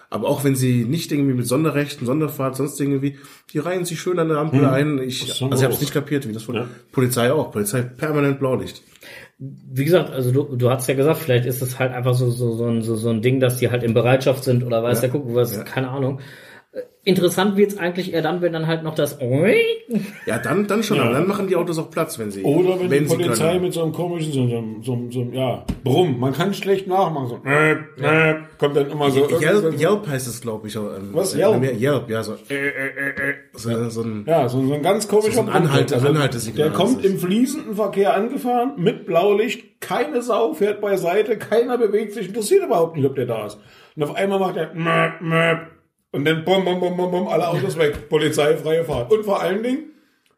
Aber auch wenn sie nicht irgendwie mit Sonderrechten, Sonderfahrt, sonst irgendwie, die reihen sich schön an der Ampel ein. Ich, Das also ich habe es nicht kapiert, wie das von Ja. Polizei auch. Polizei permanent Blaulicht. Wie gesagt, also du, du hast ja gesagt, vielleicht ist es halt einfach so, so, so, ein, so, so ein Ding, dass die halt in Bereitschaft sind oder weiß der Kuckuck was, keine Ahnung. Interessant wird's eigentlich eher dann, wenn dann halt noch das Ja, dann, dann schon. Ja. Aber dann machen die Autos auch Platz, wenn sie, Oder wenn, die sie Polizei können. mit so einem komischen, so, so, so, so, ja, Brumm. Man kann schlecht nachmachen. So, äh, äh, kommt dann immer so. Yelp, irgendwann- Yelp heißt es, glaube ich. auch, ähm, Was, äh, Yelp? Yelp, ja, so, äh, äh, äh, äh, so, so ein, Ja, so, so ein ganz komischer So ein Anhalte- Brumm. Anhaltesignal Der kommt im fließenden Verkehr angefahren, mit Blaulicht, keine Sau fährt beiseite, keiner bewegt sich, interessiert überhaupt nicht, ob der da ist. Und auf einmal macht er möp, möp, und dann bum, bum, bum, bum, bum, alle Autos weg, polizeifreie Fahrt. Und vor allen Dingen,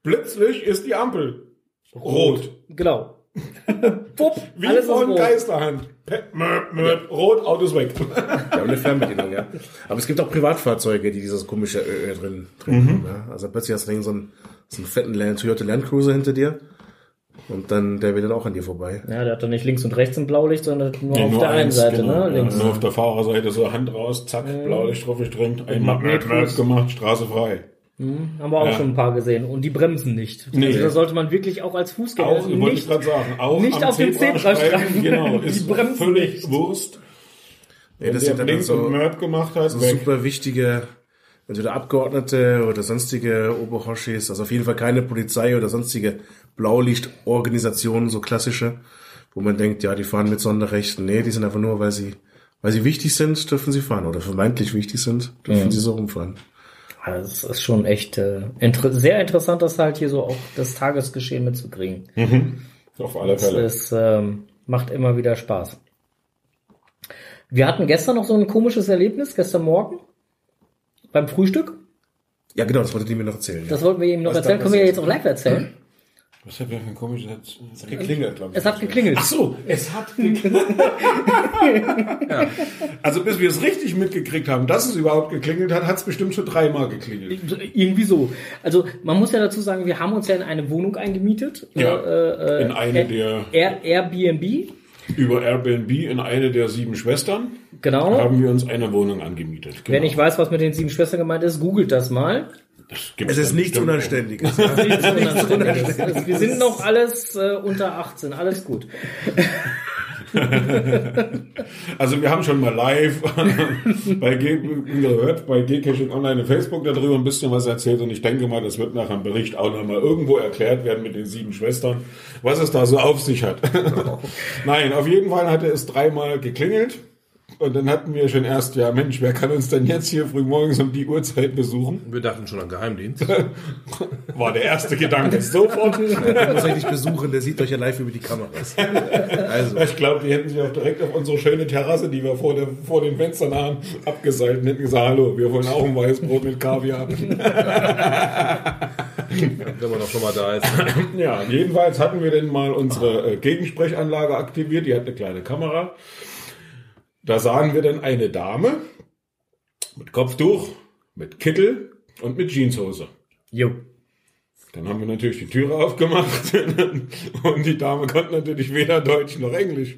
plötzlich ist die Ampel rot. Genau. Pupp, Wie alles rot. Geisterhand. Möp, möp, rot, Autos weg. Ja, eine Fernbedienung, ja. Aber es gibt auch Privatfahrzeuge, die dieses komische Ö, Ö drin, drin haben. Ja. Also plötzlich hast du so einen, so einen fetten Land, Toyota Land Cruiser hinter dir. Und dann, der will dann auch an dir vorbei. Ja, der hat doch nicht links und rechts ein Blaulicht, sondern nur Ja, auf nur der einen eins, Seite, genau. ne? Links. Ja, nur auf der Fahrerseite so Hand raus, zack, Blaulicht drauf gestrengt, ein Magnetfuß. Magnet gemacht, Straße frei. Haben wir auch Ja. schon ein paar gesehen. Und die bremsen nicht. Nee. Also da sollte man wirklich auch als Fußgänger Auch, wollte ich nicht, gerade sagen, auch nicht auf den Zebrastreifen. Genau, Die ist bremsen völlig nicht. Wurst. Ja, das der sind dann blinkt so, und Mörb gemacht so weg. super wichtige, entweder Abgeordnete oder sonstige Oberhoschis, also auf jeden Fall keine Polizei oder sonstige Blaulichtorganisationen, so klassische, wo man denkt, ja, die fahren mit Sonderrechten. Nee, die sind einfach nur, weil sie, weil sie wichtig sind, dürfen sie fahren. Oder vermeintlich wichtig sind, dürfen sie so rumfahren. Also es ist schon echt äh, inter sehr interessant, das halt hier so auch das Tagesgeschehen mitzukriegen. Auf alle Das Fälle. ist, ähm, macht immer wieder Spaß. Wir hatten gestern noch so ein komisches Erlebnis, gestern Morgen beim Frühstück. Ja, genau, das wollte die mir noch erzählen. Das wollten wir ihm noch Was erzählen. Können wir ja jetzt auch live erzählen. Was hat der für ein komisches Satz? Es hat geklingelt, glaube ich. Es hat geklingelt. Ach so, es hat geklingelt. Also bis wir es richtig mitgekriegt haben, dass es überhaupt geklingelt hat, hat es bestimmt schon dreimal geklingelt. Irgendwie so. Also man muss ja dazu sagen, wir haben uns ja in eine Wohnung eingemietet. Ja, Äh, äh, in eine Ä- der- Air, Airbnb. Über Airbnb in eine der sieben Schwestern Genau. haben wir uns eine Wohnung angemietet. Genau. Wer nicht weiß, was mit den sieben Schwestern gemeint ist, googelt das mal. Das Es ist nichts. Unanständiges. Ja. Wir sind noch alles äh, unter 18, alles gut. Also wir haben schon mal live bei, G gehört, bei Gcaching Online in Facebook darüber ein bisschen was erzählt und ich denke mal, das wird nach einem Bericht auch noch mal irgendwo erklärt werden mit den sieben Schwestern, was es da so auf sich hat. Nein, auf jeden Fall hatte es dreimal geklingelt und dann hatten wir schon erst, ja Mensch, wer kann uns denn jetzt hier früh morgens um die Uhrzeit besuchen? Wir dachten schon an Geheimdienst. War der erste Gedanke sofort. Der muss euch nicht besuchen, der sieht euch ja live über die Kameras. Also, Ich glaube, die hätten sich auch direkt auf unsere schöne Terrasse, die wir vor, der, vor den Fenstern haben, abgeseilt und hätten gesagt, hallo, wir wollen auch ein Weißbrot mit Kaviar. Wenn man doch schon mal da ist. Ja, jedenfalls hatten wir denn mal unsere äh, Gegensprechanlage aktiviert, die hat eine kleine Kamera. Da sahen wir dann eine Dame mit Kopftuch, mit Kittel und mit Jeanshose. Jo. Dann haben wir natürlich die Türe aufgemacht und die Dame konnte natürlich weder Deutsch noch Englisch.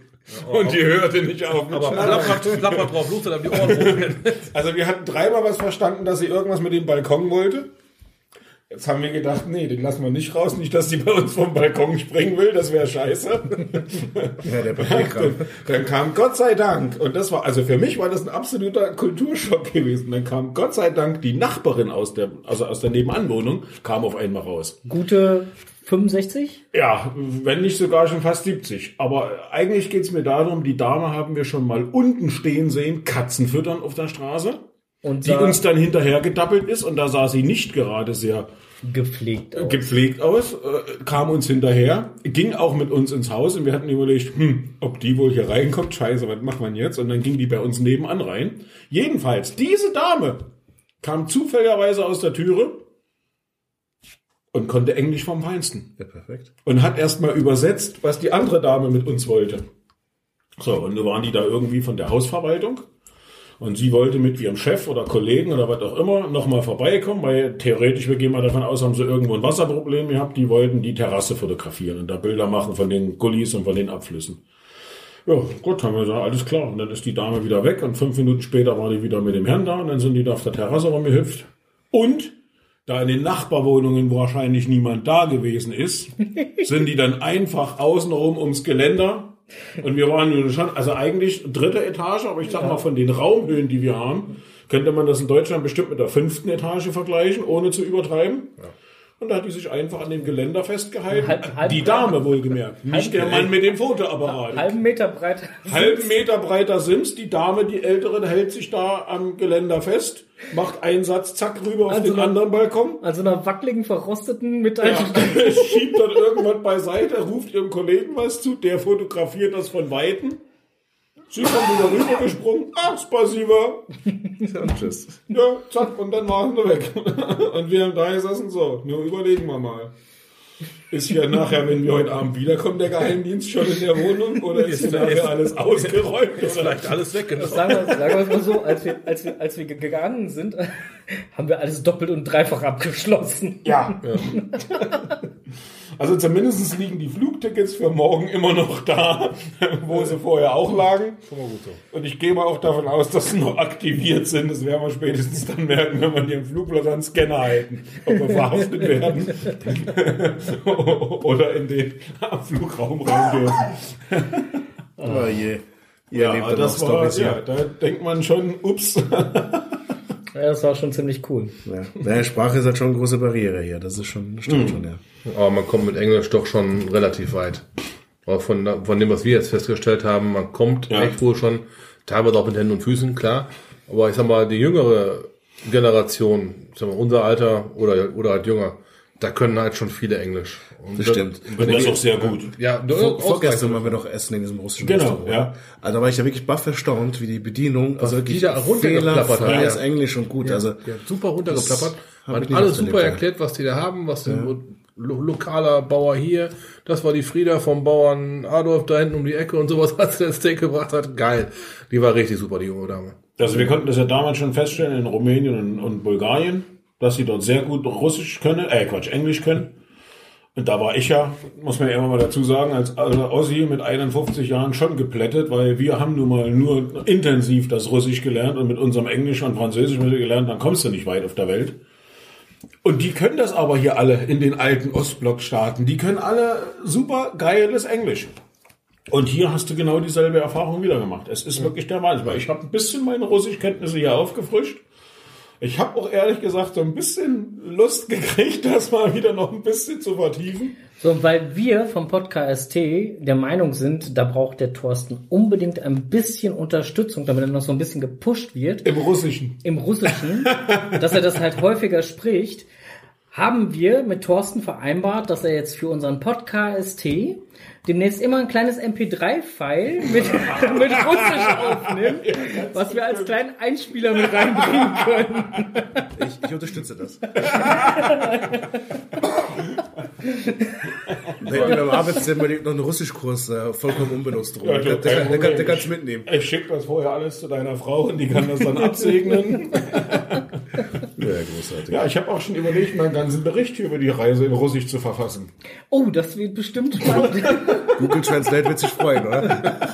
Und die hörte nicht auf. mit Aber plappert drauf, Luft dann die Ohren hoch. Also wir hatten dreimal was verstanden, dass sie irgendwas mit dem Balkon wollte. Jetzt haben wir gedacht, nee, den lassen wir nicht raus. Nicht, dass sie bei uns vom Balkon springen will, das wäre scheiße. ja, der Papierkram. Dann kam Gott sei Dank, und das war, also für mich war das ein absoluter Kulturschock gewesen. Dann kam Gott sei Dank die Nachbarin aus der, also aus der Nebenanwohnung, kam auf einmal raus. Gute 65? Ja, wenn nicht sogar schon fast 70. Aber eigentlich geht's mir darum, die Dame haben wir schon mal unten stehen sehen, Katzen füttern auf der Straße, Und die uns dann hinterher gedappelt ist und da sah sie nicht gerade sehr gepflegt aus. gepflegt aus, äh, kam uns hinterher, ging auch mit uns ins Haus und wir hatten überlegt, hm, ob die wohl hier reinkommt, scheiße, was macht man jetzt? Und dann ging die bei uns nebenan rein. Jedenfalls, diese Dame kam zufälligerweise aus der Türe und konnte Englisch vom Feinsten Ja, perfekt. und hat erstmal übersetzt, was die andere Dame mit uns wollte. So, und dann waren die da irgendwie von der Hausverwaltung. Und sie wollte mit ihrem Chef oder Kollegen oder was auch immer nochmal vorbeikommen, weil theoretisch, wir gehen mal davon aus, haben sie irgendwo ein Wasserproblem gehabt. Die wollten die Terrasse fotografieren und da Bilder machen von den Gullis und von den Abflüssen. Ja, gut, haben wir gesagt, alles klar. Und dann ist die Dame wieder weg und fünf Minuten später war die wieder mit dem Herrn da und dann sind die da auf der Terrasse rumgehüpft. Und da in den Nachbarwohnungen wahrscheinlich niemand da gewesen ist, sind die dann einfach außenrum ums Geländer. Und wir waren nun schon, also eigentlich dritte Etage, aber ich sag mal von den Raumhöhen, die wir haben, könnte man das in Deutschland bestimmt mit der fünften Etage vergleichen, ohne zu übertreiben. Und da hat die sich einfach an dem Geländer festgehalten. Halb- halb- die Dame wohlgemerkt, nicht der Mann mit dem Fotoapparat. Halben Meter breit. Halben Meter breiter Sims, die Dame, die Ältere, hält sich da am Geländer fest, macht einen Satz, zack, rüber auf Also den noch- anderen Balkon. Also einer wackeligen, verrosteten mit einem Ja, schiebt dann irgendwas beiseite, ruft ihrem Kollegen was zu, der fotografiert das von Weitem. Sie kommt wieder rübergesprungen, ah, spasiba. Und tschüss. Ja, zack, und dann waren wir weg. Und wir haben da gesessen, so, nur überlegen wir mal. Ist hier nachher, wenn wir heute Abend wiederkommen, der Geheimdienst schon in der Wohnung? Oder ist hier nachher alles ausgeräumt? Oder? Vielleicht alles weg. Genau. Sagen wir, sagen wir es mal so, als wir, als wir, als wir gegangen sind, haben wir alles doppelt und dreifach abgeschlossen. Ja. Also zumindest liegen die Flugtickets für morgen immer noch da, wo sie vorher auch lagen. Schon mal gut so. Und ich gehe mal auch davon aus, dass sie noch aktiviert sind. Das werden wir spätestens dann merken, wenn wir die im Flugplatz an Scanner halten. Ob wir verhaftet werden oder in den Flugraum rein dürfen. Oh je. Ihr Ja, das auch war, Storys, ja, da denkt man schon, ups. Ja, das war schon ziemlich cool. Ja. Naja, Sprache ist halt schon eine große Barriere hier. Das ist schon, stimmt schon, ja. Aber man kommt mit Englisch doch schon relativ weit. Aber von, von dem, was wir jetzt festgestellt haben, man kommt Ja. echt wohl schon, teilweise auch mit Händen und Füßen, klar. Aber ich sag mal, die jüngere Generation, ich sag mal, unser Alter oder, oder halt jünger, da können halt schon viele Englisch. Und Das stimmt. Und das ist auch sehr gut. Ja, Vor, vorgestern waren wir doch essen in diesem russischen Genau, Restaurant. ja. Also da war ich ja wirklich baff erstaunt, wie die Bedienung, also die wirklich da runtergeplappert hat, fehlerfreies ja. Englisch und gut. Also Ja, super runtergeplappert. hat alles super erlebt, ja. erklärt, was die da haben, was denn lo lokaler Bauer hier, das war die Frieda vom Bauern Adolf da hinten um die Ecke und sowas, als der Steak gebracht hat. Geil. Die war richtig super, die junge Dame. Also wir konnten das ja damals schon feststellen in Rumänien und, und Bulgarien, dass sie dort sehr gut Russisch können, äh Quatsch, Englisch können. Und da war ich ja, muss man ja immer mal dazu sagen, als Ossi mit 51 Jahren schon geplättet, weil wir haben nun mal nur intensiv das Russisch gelernt und mit unserem Englisch und Französisch gelernt, dann kommst du nicht weit auf der Welt. Und die können das aber hier alle in den alten Ostblockstaaten. Die können alle super geiles Englisch. Und hier hast du genau dieselbe Erfahrung wieder gemacht. Es ist wirklich der Wahnsinn. Weil ich habe ein bisschen meine Russischkenntnisse hier aufgefrischt. Ich habe auch ehrlich gesagt so ein bisschen Lust gekriegt, das mal wieder noch ein bisschen zu vertiefen. So, weil wir vom Podcast der Meinung sind, da braucht der Thorsten unbedingt ein bisschen Unterstützung, damit er noch so ein bisschen gepusht wird Im Russischen. im Russischen, dass er das halt häufiger spricht, haben wir mit Thorsten vereinbart, dass er jetzt für unseren Podcast demnächst immer ein kleines MP3-File mit, mit Russisch aufnimmt, was wir als kleinen Einspieler mit reinbringen können. ich, ich unterstütze das. Da hätten wir im Arbeitszimmer liegt noch einen Russischkurs äh, vollkommen unbenutzt rum. Ja, der, du, der, der, der, der Problem. kannst du mitnehmen. Ich schicke das vorher alles zu deiner Frau und die kann das dann absegnen. Ja, großartig. Ja, ich habe auch schon überlegt, meinen ganzen Bericht hier über die Reise in Russisch zu verfassen. Oh, das wird bestimmt spannend. Google Translate wird sich freuen, oder?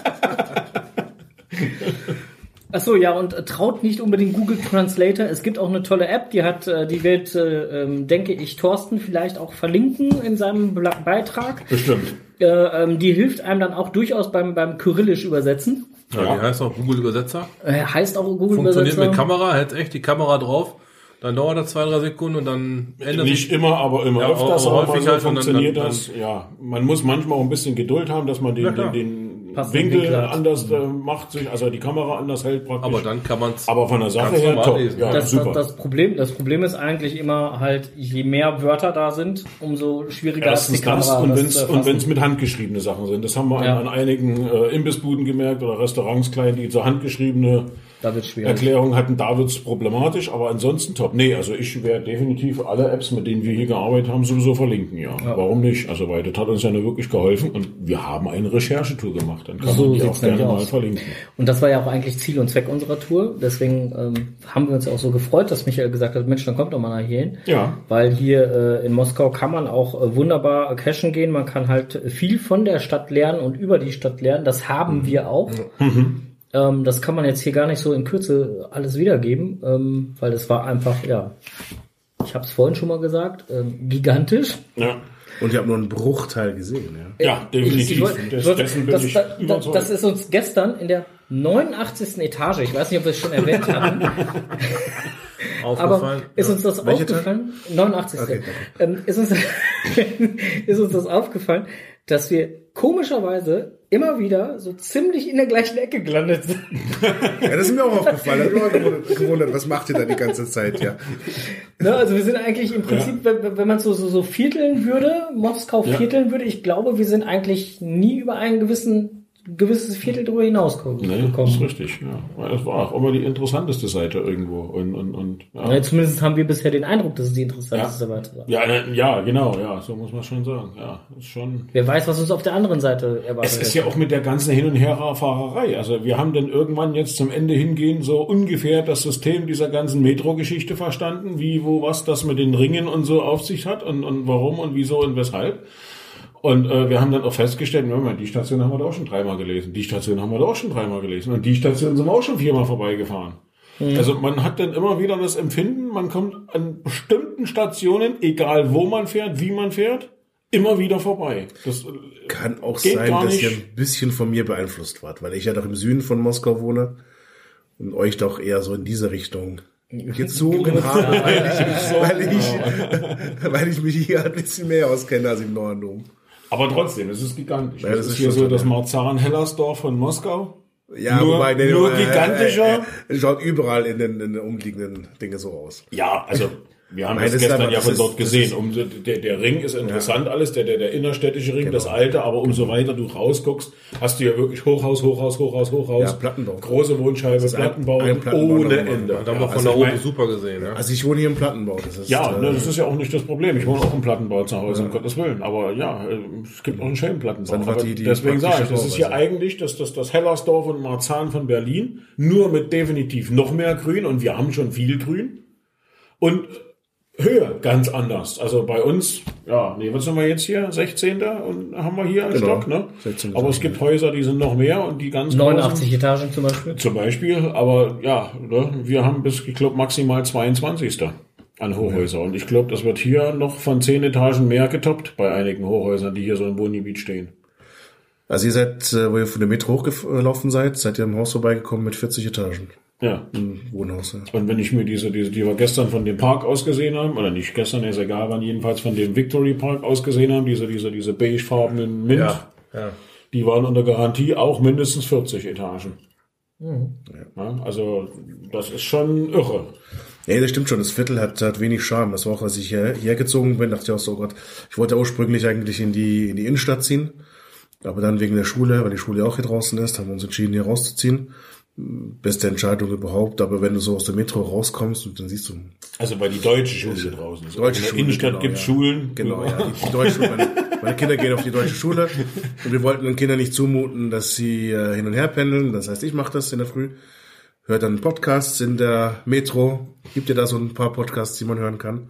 Ach so, ja, und äh, traut nicht unbedingt Google Translator. Es gibt auch eine tolle App, die hat, äh, die wird, äh, ähm, denke ich, Thorsten vielleicht auch verlinken in seinem Beitrag. Bestimmt. Äh, ähm, die hilft einem dann auch durchaus beim, beim Kyrillisch übersetzen. Ja, Ja. Die heißt auch Google Übersetzer. Äh, heißt auch Google Funktioniert Übersetzer. mit Kamera, hält echt die Kamera drauf. Dann dauert das zwei, drei Sekunden und dann ändert Nicht sich. immer, aber immer Ja, öfters. aber häufig halt und dann- funktioniert dann- das. Ja, man muss manchmal auch ein bisschen Geduld haben, dass man den, den, den Winkel anders äh, macht, sich, also die Kamera anders hält praktisch. Aber dann kann man es. aber von der Sache her top. Ja, Das, super. das, das, Problem, das Problem ist eigentlich immer halt, je mehr Wörter da sind, umso schwieriger Erstens ist die Kamera. das und das wenn zu es und wenn's mit handgeschriebene Sachen sind. Das haben wir Ja. an, an einigen äh, Imbissbuden gemerkt oder Restaurants klein, die so handgeschriebene da wird schwierig. Erklärungen hatten. Da wird's problematisch, aber ansonsten top. Nee, also ich werde definitiv alle Apps, mit denen wir hier gearbeitet haben, sowieso verlinken. Ja, warum nicht? Also weil das hat uns ja nur wirklich geholfen und wir haben eine Recherchetour gemacht. Dann kann So man die auch gerne nämlich mal aus. verlinken. Und das war ja auch eigentlich Ziel und Zweck unserer Tour. Deswegen ähm, haben wir uns auch so gefreut, dass Michael gesagt hat, Mensch, dann kommt doch mal nach hier hin. Ja. Weil hier äh, in Moskau kann man auch äh, wunderbar cashen gehen. Man kann halt viel von der Stadt lernen und über die Stadt lernen. Das haben wir auch. Ähm, das kann man jetzt hier gar nicht so in Kürze alles wiedergeben, ähm, weil es war einfach, ja, ich habe es vorhin schon mal gesagt, ähm, gigantisch. Ja. Und ich habe nur einen Bruchteil gesehen, ja. Ja, definitiv. Ich ich wollt- dessen bin das, ich da, da, überzeugt. das ist uns gestern in der 89. Etage, ich weiß nicht, ob wir es schon erwähnt haben, aber aufgefallen. ist uns das Welche aufgefallen? 89. Okay, ähm, ist, uns, ist uns das aufgefallen, dass wir komischerweise immer wieder so ziemlich in der gleichen Ecke gelandet sind. Ja, das ist mir auch aufgefallen. Ich mich auch gewundert, was macht ihr da die ganze Zeit, ja. Ne, also wir sind eigentlich im Prinzip, wenn, wenn man so, so, so vierteln würde, Moskau Ja. vierteln würde, ich glaube, wir sind eigentlich nie über einen gewissen gewisses Viertel drüber hinausgekommen. Nee, das ist richtig, ja. Das war auch immer die interessanteste Seite irgendwo. Und, und, und, ja. Ja, zumindest haben wir bisher den Eindruck, dass es die interessanteste Ja. Seite war. Ja, ne, ja, genau, ja, so muss man schon sagen. Ja, ist schon. Wer weiß, was uns auf der anderen Seite erwartet. Es ist ja auch mit der ganzen Hin- und Herfahrerei. Also wir haben dann irgendwann jetzt zum Ende hingehen so ungefähr das System dieser ganzen Metro-Geschichte verstanden, wie, wo, was das mit den Ringen und so auf sich hat und, und warum und wieso und weshalb. Und äh, wir haben dann auch festgestellt, Moment, die Station haben wir da auch schon dreimal gelesen, die Station haben wir da auch schon dreimal gelesen und die Station sind wir auch schon viermal vorbeigefahren. Also man hat dann immer wieder das Empfinden, man kommt an bestimmten Stationen, egal wo man fährt, wie man fährt, immer wieder vorbei. Das, äh, Kann auch sein, dass ihr ein bisschen von mir beeinflusst wart, weil ich ja doch im Süden von Moskau wohne und euch doch eher so in diese Richtung gezogen habe, weil ich, weil, ich, weil ich mich hier ein bisschen mehr auskenne als im Norden oben. Aber trotzdem, es ist gigantisch. Ja, das, das ist ist hier so das. Marzahn-Hellersdorf von Moskau. Ja, Nur- wobei, nee, nur äh, gigantischer? Äh, äh, schaut überall in den, in den umliegenden Dinge so aus. Ja, also Wir haben Nein, das das ist gestern aber- ja das von ist- dort das gesehen. ist- Um, der, der Ring ist interessant alles, der, der, der innerstädtische Ring, das Genau. alte, aber umso weiter du rausguckst, hast du ja wirklich Hochhaus, Hochhaus, Hochhaus, Hochhaus. Ja, Plattenbau. Große Wohnscheibe, ein- Plattenbau, ein Plattenbau ohne. Ende. Da haben wir von also da oben mein- super gesehen. Ja? Also ich wohne hier im Plattenbau. Das ist, Ja, äh, ne, das ist ja auch nicht das Problem. Ich wohne auch im Plattenbau zu Hause, um Gottes Willen. Aber ja, äh, es gibt auch einen schönen Plattenbau. Das ist Aber die- die deswegen sage ich, das ist hier eigentlich das, das, das Hellersdorf und Marzahn von Berlin, nur mit definitiv noch mehr Grün und wir haben schon viel Grün. Und Höhe ganz anders. Also bei uns, ja, nee, was sind wir jetzt hier? 16. und haben wir hier einen Genau, Stock, ne? 16. Aber es gibt Häuser, die sind noch mehr und die ganz 89 Etagen zum Beispiel. zum Beispiel, aber ja, ne, wir haben bis, ich glaube, maximal 22. an Hochhäuser. Und ich glaube, das wird hier noch von 10 Etagen mehr getoppt bei einigen Hochhäusern, die hier so im Wohngebiet stehen. Also ihr seid, äh, wo ihr von der Metro hochgelaufen seid, seid ihr am Haus vorbeigekommen mit 40 Etagen. Ja. Im Wohnhaus. Ja. Und wenn ich mir diese, diese, die wir gestern von dem Park ausgesehen haben, oder nicht gestern, ist egal, wann jedenfalls von dem Victory Park ausgesehen haben, diese, diese, diese beigefarbenen Mint, Ja, ja. die waren unter Garantie auch mindestens 40 Etagen. Ja, also, das ist schon irre. Ja, das stimmt schon. Das Viertel hat, hat wenig Charme. Das war auch, als ich hier, hierher gezogen bin, dachte ich auch so, oh Gott, ich wollte ursprünglich eigentlich in die, in die Innenstadt ziehen. Aber dann wegen der Schule, weil die Schule auch hier draußen ist, haben wir uns entschieden, hier rauszuziehen. Beste Entscheidung überhaupt. Aber wenn du so aus der Metro rauskommst und dann siehst du, Also bei die deutsche Schule hier draußen. So, Deutsche in der Schule, Innenstadt genau, gibt ja. Schulen. Genau, ja. Die, die deutsche Schule. Meine, meine Kinder gehen auf die deutsche Schule und wir wollten den Kindern nicht zumuten, dass sie äh, hin und her pendeln. Das heißt, ich mache das in der Früh, höre dann Podcasts in der Metro. Gibt ja da so ein paar Podcasts, die man hören kann.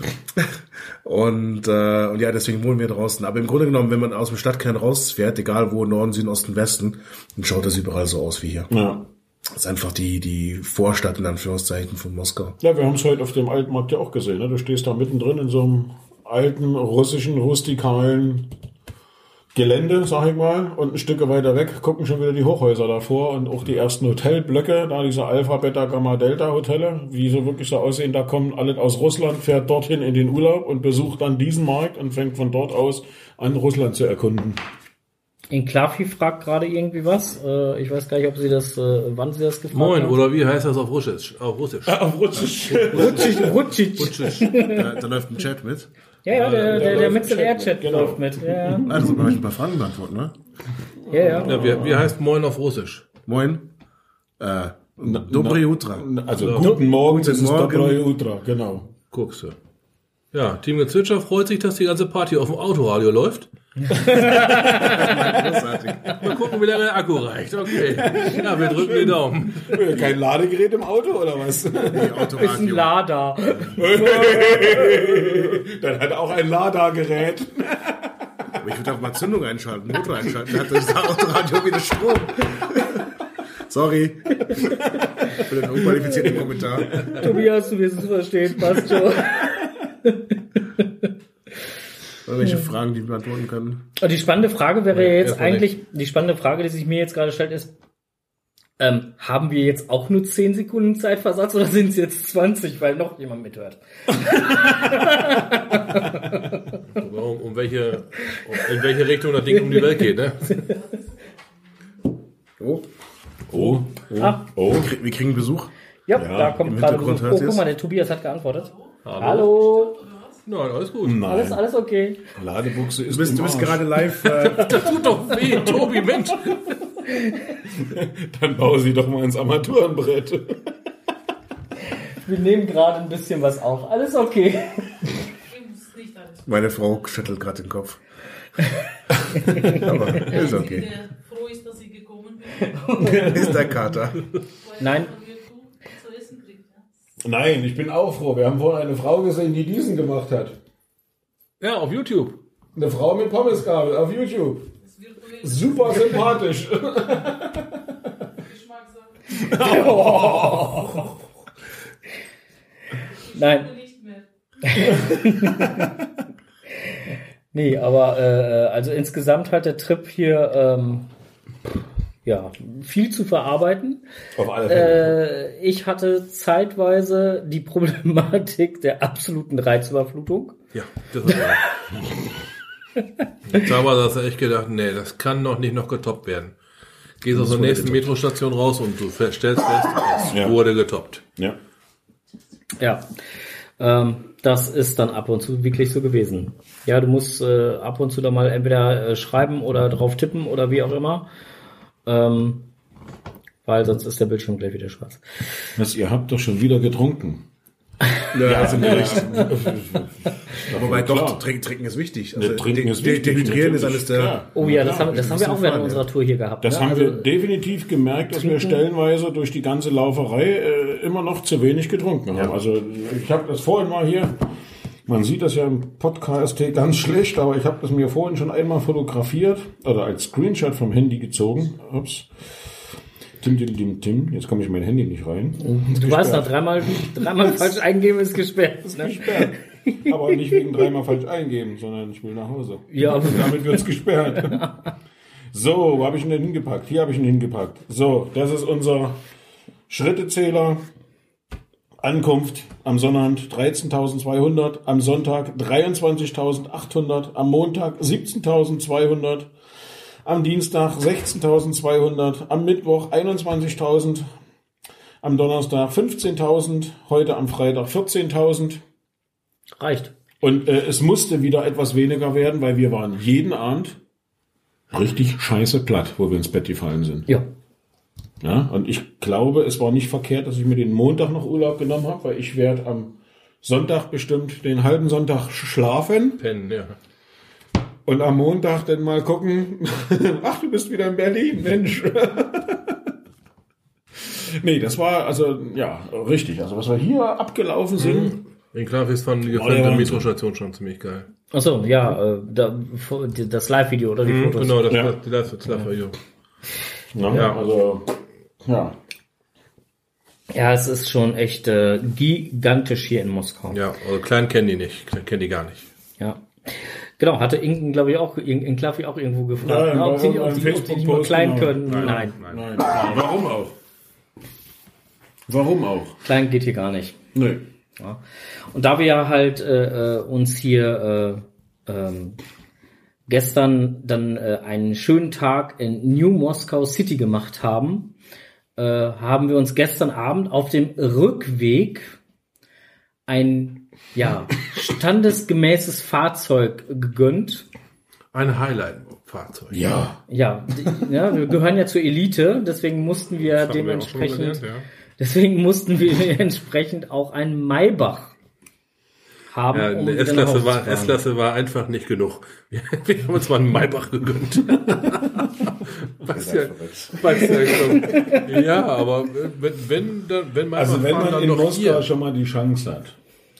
und, äh, und ja, deswegen wohnen wir draußen. Aber im Grunde genommen, wenn man aus dem Stadtkern rausfährt, egal wo, Norden, Süden, Osten, Westen, dann schaut das überall so aus wie hier. Ja. Das ist einfach die, die Vorstadt in Anführungszeichen von Moskau. Ja, wir haben es heute auf dem Altmarkt ja auch gesehen. Ne? Du stehst da mittendrin in so einem alten russischen, rustikalen Gelände, sag ich mal, und ein Stück weiter weg gucken schon wieder die Hochhäuser davor und auch die ersten Hotelblöcke, da diese Alpha, Beta, Gamma, Delta Hotelle, wie so wirklich so aussehen, da kommen alle aus Russland, fährt dorthin in den Urlaub und besucht dann diesen Markt und fängt von dort aus an, Russland zu erkunden. In Klafi fragt gerade irgendwie was. Äh, ich weiß gar nicht, ob sie das, äh, wann sie das gefragt Moin, haben. oder wie heißt das auf Russisch? Auf Russisch. Auf Russisch. Rutschig, rutschig. Russisch. Da, da läuft ein Chat mit. Ja, ja, der, der, der läuft Mitzel Chat Air mit, Chat genau. läuft mit. Ja. Also, kann ich ein paar Fragen beantworten, ne? ja. ja. Ja, wie, wie heißt Moin auf Russisch? Moin. Äh, Dobre Utra. Also guten Morgen, Guten das ist Morgen. Dobraya Utra, genau. Guckst du. Ja, Team Gezwitscher freut sich, dass die ganze Party auf dem Autoradio läuft. Mal gucken, wie lange der Akku reicht. Okay. Ja, wir drücken die Daumen. Kein Ladegerät im Auto oder was? Die Ist ein Autoradio. Lada. Dann hat er auch ein Lada-Gerät. Aber ich würde auch mal Zündung einschalten, Motor einschalten. Dann hat das Autoradio wieder Strom. Sorry. Für den unqualifizierten Kommentar. Tobias, du wirst es verstehen, passt schon. Irgendwelche Fragen, die wir beantworten können. Und die spannende Frage wäre Nee, jetzt eigentlich, die spannende Frage, die sich mir jetzt gerade stellt, ist, ähm, haben wir jetzt auch nur 10 Sekunden Zeitversatz oder sind es jetzt 20, weil noch jemand mithört? Um, um welche, um, in welche Richtung das Ding um die Welt geht, ne? Oh, Oh, Ah, oh. wir kriegen Besuch. ja, da kommt gerade Besuch. Oh, guck mal, der Tobias hat geantwortet. Hallo. Hallo. Nein, alles gut. Alles, Nein, alles okay. Ladebuchse ist Du bist, im du bist Arsch. gerade live. Äh, Das tut doch weh, Tobi, Mensch. Dann baue sie doch mal ins Armaturenbrett. Wir nehmen gerade ein bisschen was auf. Alles okay. Alles. meine Frau schüttelt gerade den Kopf. Aber ist okay. Der froh ist, dass ich gekommen bin, Ist der Kater. Nein. man mir zu, zu essen kriegt. Ja? Nein, ich bin auch froh. Wir haben vorhin eine Frau gesehen, die diesen gemacht hat. Ja, auf YouTube. Eine Frau mit Pommesgabel auf YouTube. Super sympathisch. Geschmackssache. Nein, Nicht mehr. nee, aber äh, also insgesamt hat der Trip hier ähm, ja viel zu verarbeiten. Auf alle Fälle. Äh, ich hatte zeitweise die Problematik der absoluten Reizüberflutung. Ja, das ist. Da war das echt gedacht, nee, das kann noch nicht noch getoppt werden. Gehst aus der nächsten Metrostation raus und du stellst fest, es Ja. wurde getoppt. ja. Ja. Ähm, das ist dann ab und zu wirklich so gewesen. Ja, du musst äh, ab und zu da mal entweder äh, schreiben oder drauf tippen oder wie auch immer. Ähm, weil sonst ist der Bildschirm gleich wieder schwarz. Was, ihr habt doch schon wieder getrunken. Ja, also nicht. Ja, Wobei klar. doch, Trinken, Trinken ist wichtig. Also Ne, Trinken de- ist de- wichtig. Dehydrieren ist eines der. klar. Oh ja, das haben, das haben wir auch während fahren, unserer Tour hier gehabt. Das ne? haben also, wir definitiv gemerkt, dass wir trinken- stellenweise durch die ganze Lauferei äh, immer noch zu wenig getrunken haben. Also ich habe das vorhin mal hier, man sieht das ja im Podcast ganz schlecht, aber ich habe das mir vorhin schon einmal fotografiert oder als Screenshot vom Handy gezogen. Ups. Tim, tim, tim, tim. Jetzt komme ich in mein Handy nicht rein. Du weißt noch, dreimal, dreimal falsch eingeben ist gesperrt. Ne? Gesperrt. Aber nicht wegen dreimal falsch eingeben, sondern ich will nach Hause. Ja. Damit wird's gesperrt. So, wo habe ich ihn denn hingepackt? Hier habe ich ihn hingepackt. So, das ist unser Schrittezähler. Ankunft am Sonnabend 13.200, am Sonntag 23.800, am Montag 17.200, am Dienstag 16.200, am Mittwoch 21.000, am Donnerstag 15.000, heute am Freitag 14.000. Reicht. Und äh, es musste wieder etwas weniger werden, weil wir waren jeden Abend richtig scheiße platt, wo wir ins Bett gefallen sind. Ja. Ja, und ich glaube, es war nicht verkehrt, dass ich mir den Montag noch Urlaub genommen habe, weil ich werde am Sonntag bestimmt den halben Sonntag schlafen Pennen, ja. und am Montag dann mal gucken. Ach, du bist wieder in Berlin, Mensch. nee, das war also ja richtig. Also was wir hier abgelaufen sind, Den Grafis von der gefilmter Wahnsinn. Metrostation schon ziemlich geil. Achso, ja, äh, da, das Live-Video oder die Fotos. Genau, das, Ja. das, das, das, das Video. ne? Ja. also ja, Ja, es ist schon echt äh, gigantisch hier in Moskau. Ja, also klein kennen die nicht. Klein kennen die gar nicht. Ja. Genau, hatte Inken, glaube ich, auch, In- Inklavi auch irgendwo gefragt, Ja, ne, ob, sie, ob, sie, ob sie nicht mal klein genau. können. Nein, Nein. Warum auch? Warum auch? klein geht hier gar nicht. Nee. Ja. Und da wir ja halt äh, äh, uns hier äh, ähm, gestern dann äh, einen schönen Tag in New Moscow City gemacht haben, äh, haben wir uns gestern Abend auf dem Rückweg ein ja standesgemäßes Fahrzeug gegönnt. Ein Highlight-Fahrzeug. Ja. Ja, die, ja, wir gehören ja zur Elite, deswegen mussten wir haben wir dementsprechend, gelernt, ja. deswegen mussten wir entsprechend auch einen Maybach haben. Ja, um S-Klasse war. S-Klasse war einfach nicht genug. Wir, wir haben uns mal einen Maybach gegönnt. Was ja, was ja, schon, ja, aber wenn, wenn, dann, wenn Maybach Also wenn man in Moskau schon mal die Chance hat,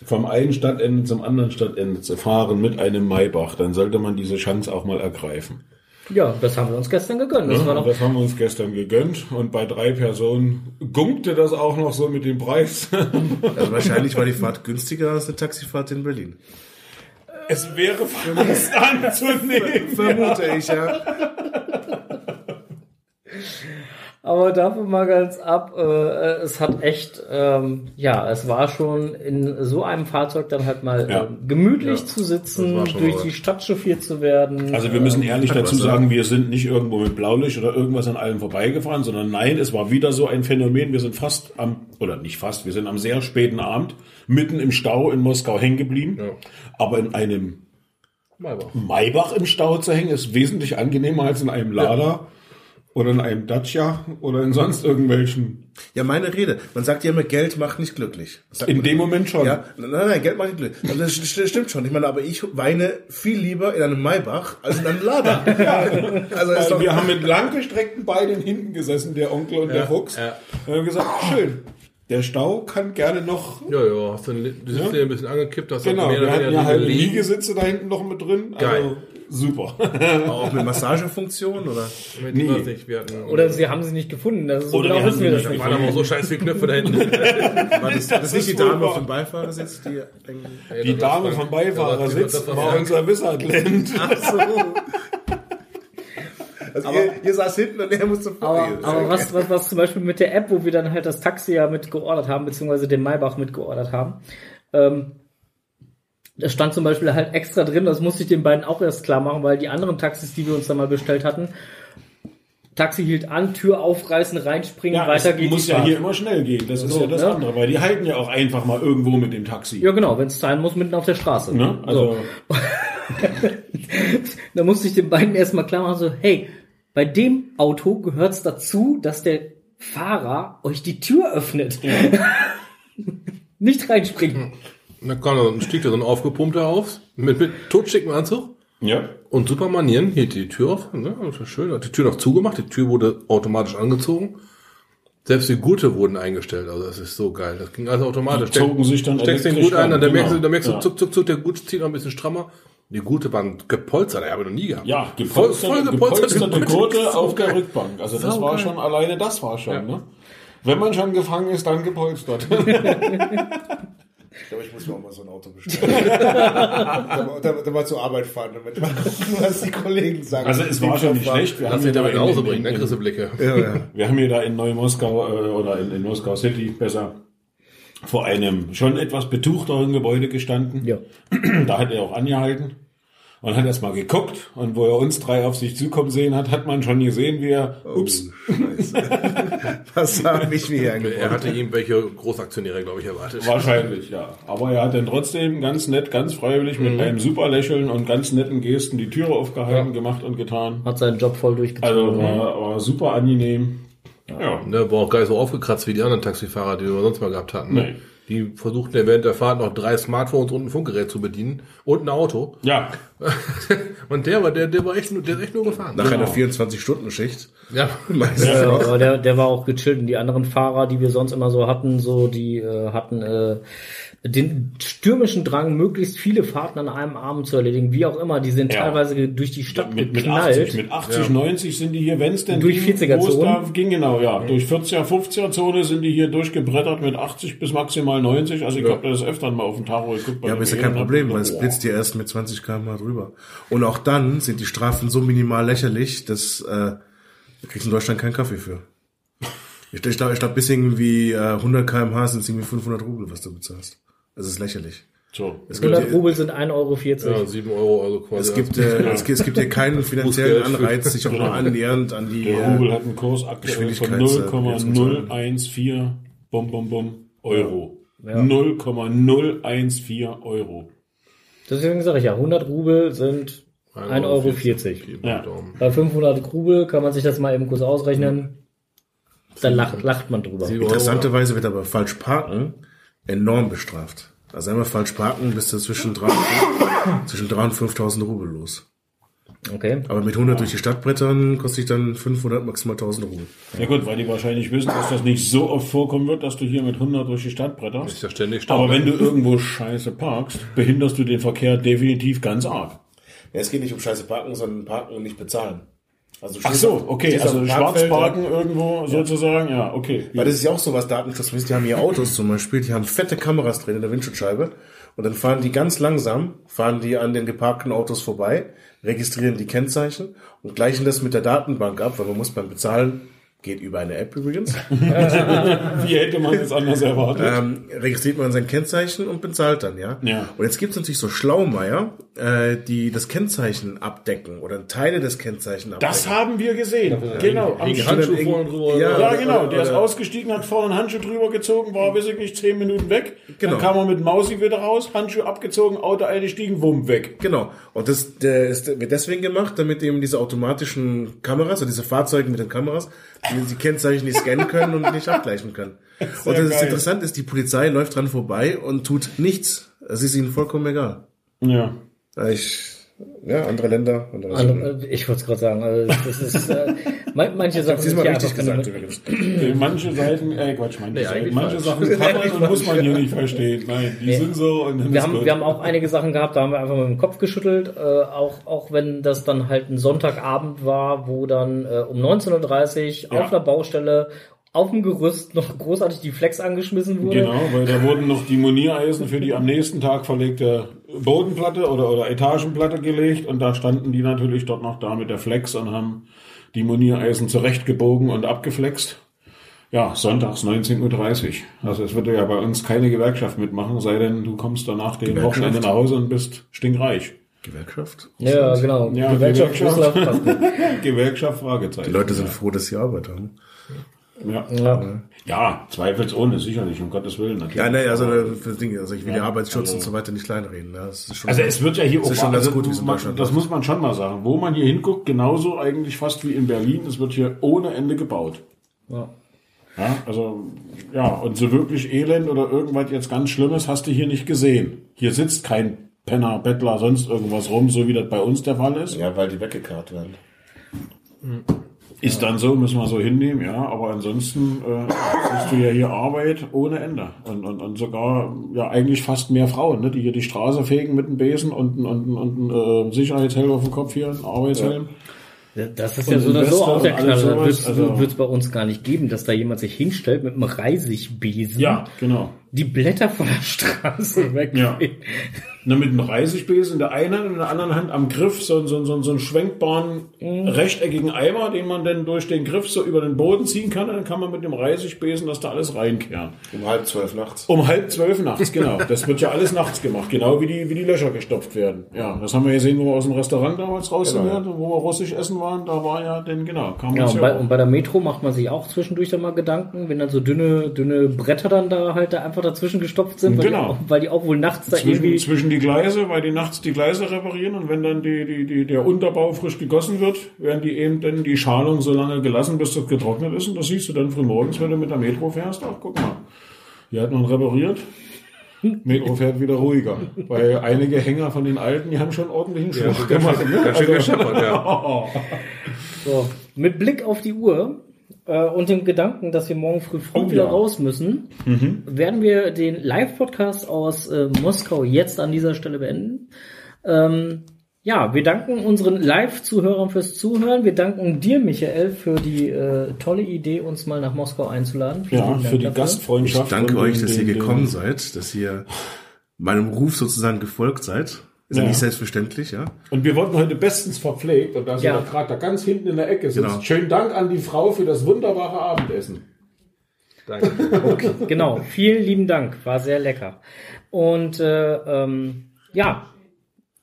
vom einen Stadtende zum anderen Stadtende zu fahren mit einem Maybach, dann sollte man diese Chance auch mal ergreifen. Ja, das haben wir uns gestern gegönnt. Das Ja, war doch, das haben wir uns gestern gegönnt und bei drei Personen gunkte das auch noch so mit dem Preis. Also wahrscheinlich war die Fahrt günstiger als eine Taxifahrt in Berlin. es wäre fast anzunehmen. Vermute ich, ja. Aber davon mal ganz ab, äh, es hat echt, ähm, ja, es war schon in so einem Fahrzeug dann halt mal Ja. äh, gemütlich Ja, zu sitzen, durch mal die. Stadt chauffiert zu werden. Also wir müssen ehrlich dazu sagen, wir sind nicht irgendwo mit Blaulicht oder irgendwas an allem vorbeigefahren, sondern nein, es war wieder so ein Phänomen. Wir sind fast am, oder nicht fast, wir sind am sehr späten Abend mitten im Stau in Moskau hängen geblieben. Ja. Aber in einem Maybach. Maybach im Stau zu hängen, ist wesentlich angenehmer als in einem Lada oder in einem Dacia oder in sonst irgendwelchen. Ja, meine Rede. Man sagt ja immer, Geld macht nicht glücklich. In dem immer. Moment schon. Ja, nein, nein, Geld macht nicht glücklich. Also das st- stimmt schon. Ich meine, aber ich weine viel lieber in einem Maybach als in einem Lada. also ist Weil doch, wir haben mit langgestreckten Beinen hinten gesessen, der Onkel und der Fuchs. ja. Und haben gesagt, schön, der Stau kann gerne noch Ja, ja, hast du, du sitzt Ja. hier ein bisschen angekippt, hast Genau, mehr wir hatten ja liegen. Liegesitze da hinten noch mit drin. Also Super. auch mit Massagefunktion oder? Nee. nicht, wir hatten, Oder sie haben sie nicht gefunden. Das ist so Oder genau wissen wir das nicht waren aber so scheiß viele Knöpfe da hinten. War das, das ist nicht die Dame dem Beifahrersitz, die irgendwie- Die Dame vom Beifahrersitz war unser Wizardland. Also ihr, ihr saß hinten und er musste vor Aber, aber was, was, was zum Beispiel mit der App, wo wir dann halt das Taxi ja mit geordert haben, beziehungsweise den Maybach mit geordert haben, ähm, da stand zum Beispiel halt extra drin, das musste ich den beiden auch erst klar machen, weil die anderen Taxis, die wir uns dann mal bestellt hatten, Taxi hielt an, Tür aufreißen, reinspringen, Ja, weiter es geht muss ja Fahrt. hier immer schnell gehen. Das ist So, ja das ne? andere, weil die halten ja auch einfach mal irgendwo mit dem Taxi. Ja, genau, wenn es sein muss, mitten auf der Straße. Ne? Also, Da musste ich den beiden erstmal klar machen, so, hey, bei dem Auto gehört es dazu, dass der Fahrer euch die Tür öffnet. Nicht reinspringen. Dann kam da, dann stieg da so ein aufgepumpter auf, mit, mit totschicken Anzug ja. und super Manieren, hielt die Tür auf, ne, das war schön, hat die Tür noch zugemacht, die Tür wurde automatisch angezogen. Selbst die Gurte wurden eingestellt, also das ist so geil. Das ging also automatisch. Die zogen sich dann steckst den Gurt ein, an, dann merkst genau. du, dann merkst du, Ja. zuck, zuck, zuck, der Gurt zieht noch ein bisschen strammer. Die Gurte waren gepolstert, habe ich noch nie gehabt. Ja, voll, gepolsterte, voll gepolsterte gepolsterte Gurte So auf der geil. Rückbank. Also das war geil. schon, alleine das war schon, ne? Wenn man schon gefangen ist, dann gepolstert. Ich glaube, ich muss mir auch mal so ein Auto bestellen. da, da, da mal zur Arbeit fahren, damit mal gucken, was die Kollegen sagen. Also es war schon nicht schlecht. Wir Lass haben hier damit da nach Hause in- bringen, in- dann kriegst du Blicke. Ja, ja. Wir haben hier da in Neu-Moskau äh, oder in, in Moskau City besser vor einem schon etwas betuchteren Gebäude gestanden. Ja. Da hat er auch angehalten und hat erst mal geguckt und wo er uns drei auf sich zukommen sehen hat, hat man schon gesehen, wie er, ups, Was habe ich mir hier Er eingebaut? hatte irgendwelche Großaktionäre, glaube ich, erwartet. wahrscheinlich, ja. Aber er hat dann trotzdem ganz nett, ganz freiwillig mit einem super Lächeln und ganz netten Gesten die Türe aufgehalten, gemacht und getan. Hat seinen Job voll durchgezogen. Also war, war super angenehm. Ja. Ne, war auch gar nicht so aufgekratzt wie die anderen Taxifahrer, die wir sonst mal gehabt hatten. Ne? Nee. Die versuchten ja während der Fahrt noch drei Smartphones und ein Funkgerät zu bedienen und ein Auto. Ja, Und der war, der, der war echt nur, der ist echt nur gefahren. Nach einer Genau. 24-Stunden-Schicht. Ja. Meistens Ja, noch. aber der, der war auch gechillt. Und die anderen Fahrer, die wir sonst immer so hatten, so, die äh, hatten äh, den stürmischen Drang, möglichst viele Fahrten an einem Abend zu erledigen, wie auch immer. Die sind Ja. teilweise durch die Stadt mit, mit geknallt. 80, mit 80, 90 sind die hier, wenn es denn Durch ging, 40er wo es Zonen. da ging, genau, ja. Durch 40er, 50er Zone sind die hier durchgebrettert mit 80 bis maximal 90. Also ich habe das öfter mal auf dem Tacho geguckt. bei Ja, aber ist ja kein Problem, weil es blitzt dir erst mit 20 km drüber. Und auch dann sind die Strafen so minimal lächerlich, dass äh, du kriegst in Deutschland keinen Kaffee für. Ich, ich glaube, ich glaub, bis irgendwie äh, 100 km/h sind es irgendwie 500 Rubel, was du bezahlst. Das ist lächerlich. So. Es gibt, 100 ja- Rubel sind 1,40 Euro. Ja, sieben Euro, also quasi. es gibt, äh, es gibt, es gibt hier keinen finanziellen. Anreiz, sich auch nur annähernd an die... Der Äh, Rubel hat einen Kurs aktuell von Geschwindigkeits- 0,014 bum, bum, bum Euro. 0,014 Euro. Deswegen sage ich ja, 100 Rubel sind 1,40 Euro. Ja. Bei 500 Rubel kann man sich das mal eben kurz ausrechnen. Dann lacht, lacht man drüber. interessanterweise wird aber falsch parken enorm bestraft. Also einmal falsch parken bist du zwischen 3 zwischen 3 und 5.000 Rubel los. Okay. Aber mit 100 durch die Stadt brettern kostet dich dann 500, maximal 1000 Rubel. Ja gut, weil die wahrscheinlich wissen, dass das nicht so oft vorkommen wird, dass du hier mit 100 durch die Stadt bretterst. Ist ja ständig Stau. Aber wenn du irgendwo scheiße parkst, behinderst du den Verkehr definitiv ganz arg. Ja, es geht nicht um scheiße Parken, sondern Parken und nicht bezahlen. Also Ach so, okay, also dem schwarz Parkfeld, parken irgendwo sozusagen, ja, okay. Weil das ist ja auch so was datenschutzmäßig. Die haben hier Autos zum Beispiel, die haben fette Kameras drin in der Windschutzscheibe. Und dann fahren die ganz langsam, fahren die an den geparkten Autos vorbei, registrieren die Kennzeichen und gleichen das mit der Datenbank ab, weil man muss beim Bezahlen, geht über eine App übrigens, Wie hätte man das anders erwartet? ähm, registriert man sein Kennzeichen und bezahlt dann, ja. Ja. Und jetzt gibt es natürlich so Schlaumeier, äh, die das Kennzeichen abdecken oder Teile des Kennzeichen abdecken. Das haben wir gesehen. Genau. Am dann vorne drüber. Ja. ja, oder- genau. Der ist ausgestiegen, hat vorne einen Handschuh drüber gezogen, war, weiß ich nicht, zehn Minuten weg. Genau. Dann kam er mit Mausi wieder raus, Handschuh abgezogen, Auto eingestiegen, wumm, weg. Genau. Und das der ist, wird deswegen gemacht, damit eben diese automatischen Kameras, oder diese Fahrzeuge mit den Kameras, die Kennzeichen nicht scannen können und nicht abgleichen können. und das ist geil. interessant ist, die Polizei läuft dran vorbei und tut nichts. Es ist ihnen vollkommen egal. Ja. Ich, ja, andere Länder, andere Länder. äh, ich wollte es gerade sagen, also das ist äh, man- manche Sachen Diesmal hier richtig einfach gesagt übrigens. Äh, Manche Seiten, äh, Quatsch, manche, Seiten, eigentlich manche falsch. Sachen kann man und muss man hier nicht verstehen. Nein, die sind so und dann Wir haben, gut. wir haben auch einige Sachen gehabt, da haben wir einfach mit dem Kopf geschüttelt, äh, auch, auch wenn das dann halt ein Sonntagabend war, wo dann äh, um 19.30 Uhr Ja. auf der Baustelle auf dem Gerüst noch großartig die Flex angeschmissen wurde. Genau, weil da wurden noch die Moniereisen für die am nächsten Tag verlegte Bodenplatte oder, oder Etagenplatte gelegt und da standen die natürlich dort noch da mit der Flex und haben die Moniereisen zurechtgebogen und abgeflext. Ja, sonntags 19.30 Uhr. Also es würde ja bei uns keine Gewerkschaft mitmachen, sei denn du kommst danach dem Gewerkschaft? Wochenende nach Hause und bist stinkreich. Gewerkschaft? Ja, genau. Ja, Gewerkschaft Gewerkschaft. Gewerkschaft Fragezeichen. Die Leute sind froh, dass sie Arbeit haben. Ja. Ja. ja, zweifelsohne, sicherlich, um Gottes Willen. Natürlich. Ja, nee, also also ich will den Arbeitsschutz und so weiter nicht kleinreden. Ja, das ist schon, Also es wird ja hier das ist schon ganz also gut, wie es in man, Deutschland Das muss man schon mal sagen. Wo man hier hinguckt, genauso eigentlich fast wie in Berlin, es wird hier ohne Ende gebaut. Ja. Ja, also, ja, und so wirklich Elend oder irgendwas jetzt ganz Schlimmes hast du hier nicht gesehen. Hier sitzt kein Penner, Bettler, sonst irgendwas rum, so wie das bei uns der Fall ist. Ja, weil die weggekarrt werden. Ist dann so, müssen wir so hinnehmen, ja, aber ansonsten äh, siehst du ja hier Arbeit ohne Ende. Und, und, und sogar ja eigentlich fast mehr Frauen, ne, die hier die Straße fegen mit einem Besen und, und, und, und äh, Sicherheitshelm auf dem Kopf hier, ein Arbeitshelm. Das ist Und ja so oder so auch der Knaller. Wird es also- bei uns gar nicht geben, dass da jemand sich hinstellt mit einem Reisigbesen, Ja, genau. Die Blätter von der Straße weg. Ja. Ne, mit einem Reisigbesen in der einen Hand und in der anderen Hand am Griff so, so, so, so einen schwenkbaren rechteckigen Eimer, den man dann durch den Griff so über den Boden ziehen kann. Und dann kann man mit dem Reisigbesen das da alles reinkehren. Um halb zwölf nachts. Um halb zwölf nachts, genau. Das wird ja alles nachts gemacht, genau wie die, wie die Löcher gestopft werden. Ja, das haben wir gesehen, wo wir aus dem Restaurant damals raus sind, Genau. ja, wo wir russisch essen waren. Da war ja denn, genau, kam Ja, und ja bei, und bei der Metro macht man sich auch zwischendurch dann mal Gedanken, wenn dann so dünne, dünne Bretter dann da halt da einfach dazwischen gestopft sind, weil, Genau. die, auch, weil die auch wohl nachts da zwischen, irgendwie. zwischen die Gleise, weil die nachts die Gleise reparieren und wenn dann die, die, die, der Unterbau frisch gegossen wird, werden die eben dann die Schalung so lange gelassen, bis das getrocknet ist und das siehst du dann früh morgens, wenn du mit der Metro fährst. Ach, guck mal, hier hat man repariert. Metro fährt wieder ruhiger, weil einige Hänger von den Alten, die haben schon ordentlichen Schwach gemacht. ne? Ganz schön gescheppert, ja. So, mit Blick auf die Uhr äh, und dem Gedanken, dass wir morgen früh früh Oh, wieder ja. raus müssen, werden wir den Live-Podcast aus äh, Moskau jetzt an dieser Stelle beenden. Ähm, ja, wir danken unseren Live-Zuhörern fürs Zuhören. Wir danken dir, Michael, für die äh, tolle Idee, uns mal nach Moskau einzuladen. Vielen Ja, für die dafür. Ich Gastfreundschaft. danke und euch, den- dass ihr den- gekommen den- seid, dass ihr meinem Ruf sozusagen gefolgt seid. Ist ja nicht selbstverständlich, ja. Und wir wurden heute bestens verpflegt und da ist Ja. ja. gerade da ganz hinten in der Ecke sitzt. Genau. Schönen Dank an die Frau für das wunderbare Abendessen. Danke. Genau, vielen lieben Dank, war sehr lecker. Und äh, ähm, ja,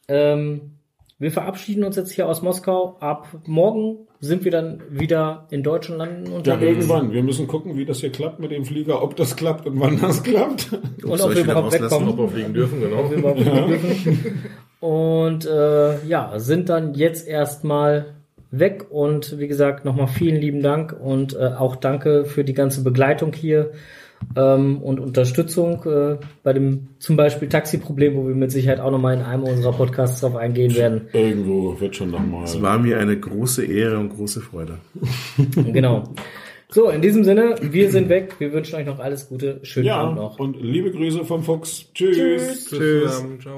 ähm, wir verabschieden uns jetzt hier aus Moskau. Ab morgen sind wir dann wieder in deutschen Landen Ja, unterwegs. irgendwann. Wir müssen gucken, wie das hier klappt mit dem Flieger, ob das klappt und wann das klappt. und ob wir überhaupt wegkommen. Ob wir fliegen dürfen, genau. Ob wir überhaupt wegkommen dürfen. Und äh, ja, sind dann jetzt erstmal weg und wie gesagt nochmal vielen lieben Dank und äh, auch danke für die ganze Begleitung hier ähm, und Unterstützung äh, bei dem zum Beispiel Taxi-Problem, wo wir mit Sicherheit auch nochmal in einem unserer Podcasts drauf eingehen werden. Irgendwo wird schon nochmal. Es war mir eine große Ehre und große Freude. genau. So, in diesem Sinne, wir sind weg. Wir wünschen euch noch alles Gute. Schönen Ja, Abend noch. und liebe Grüße vom Fuchs. Tschüss. Tschüss. Tschüss. zusammen. Ciao.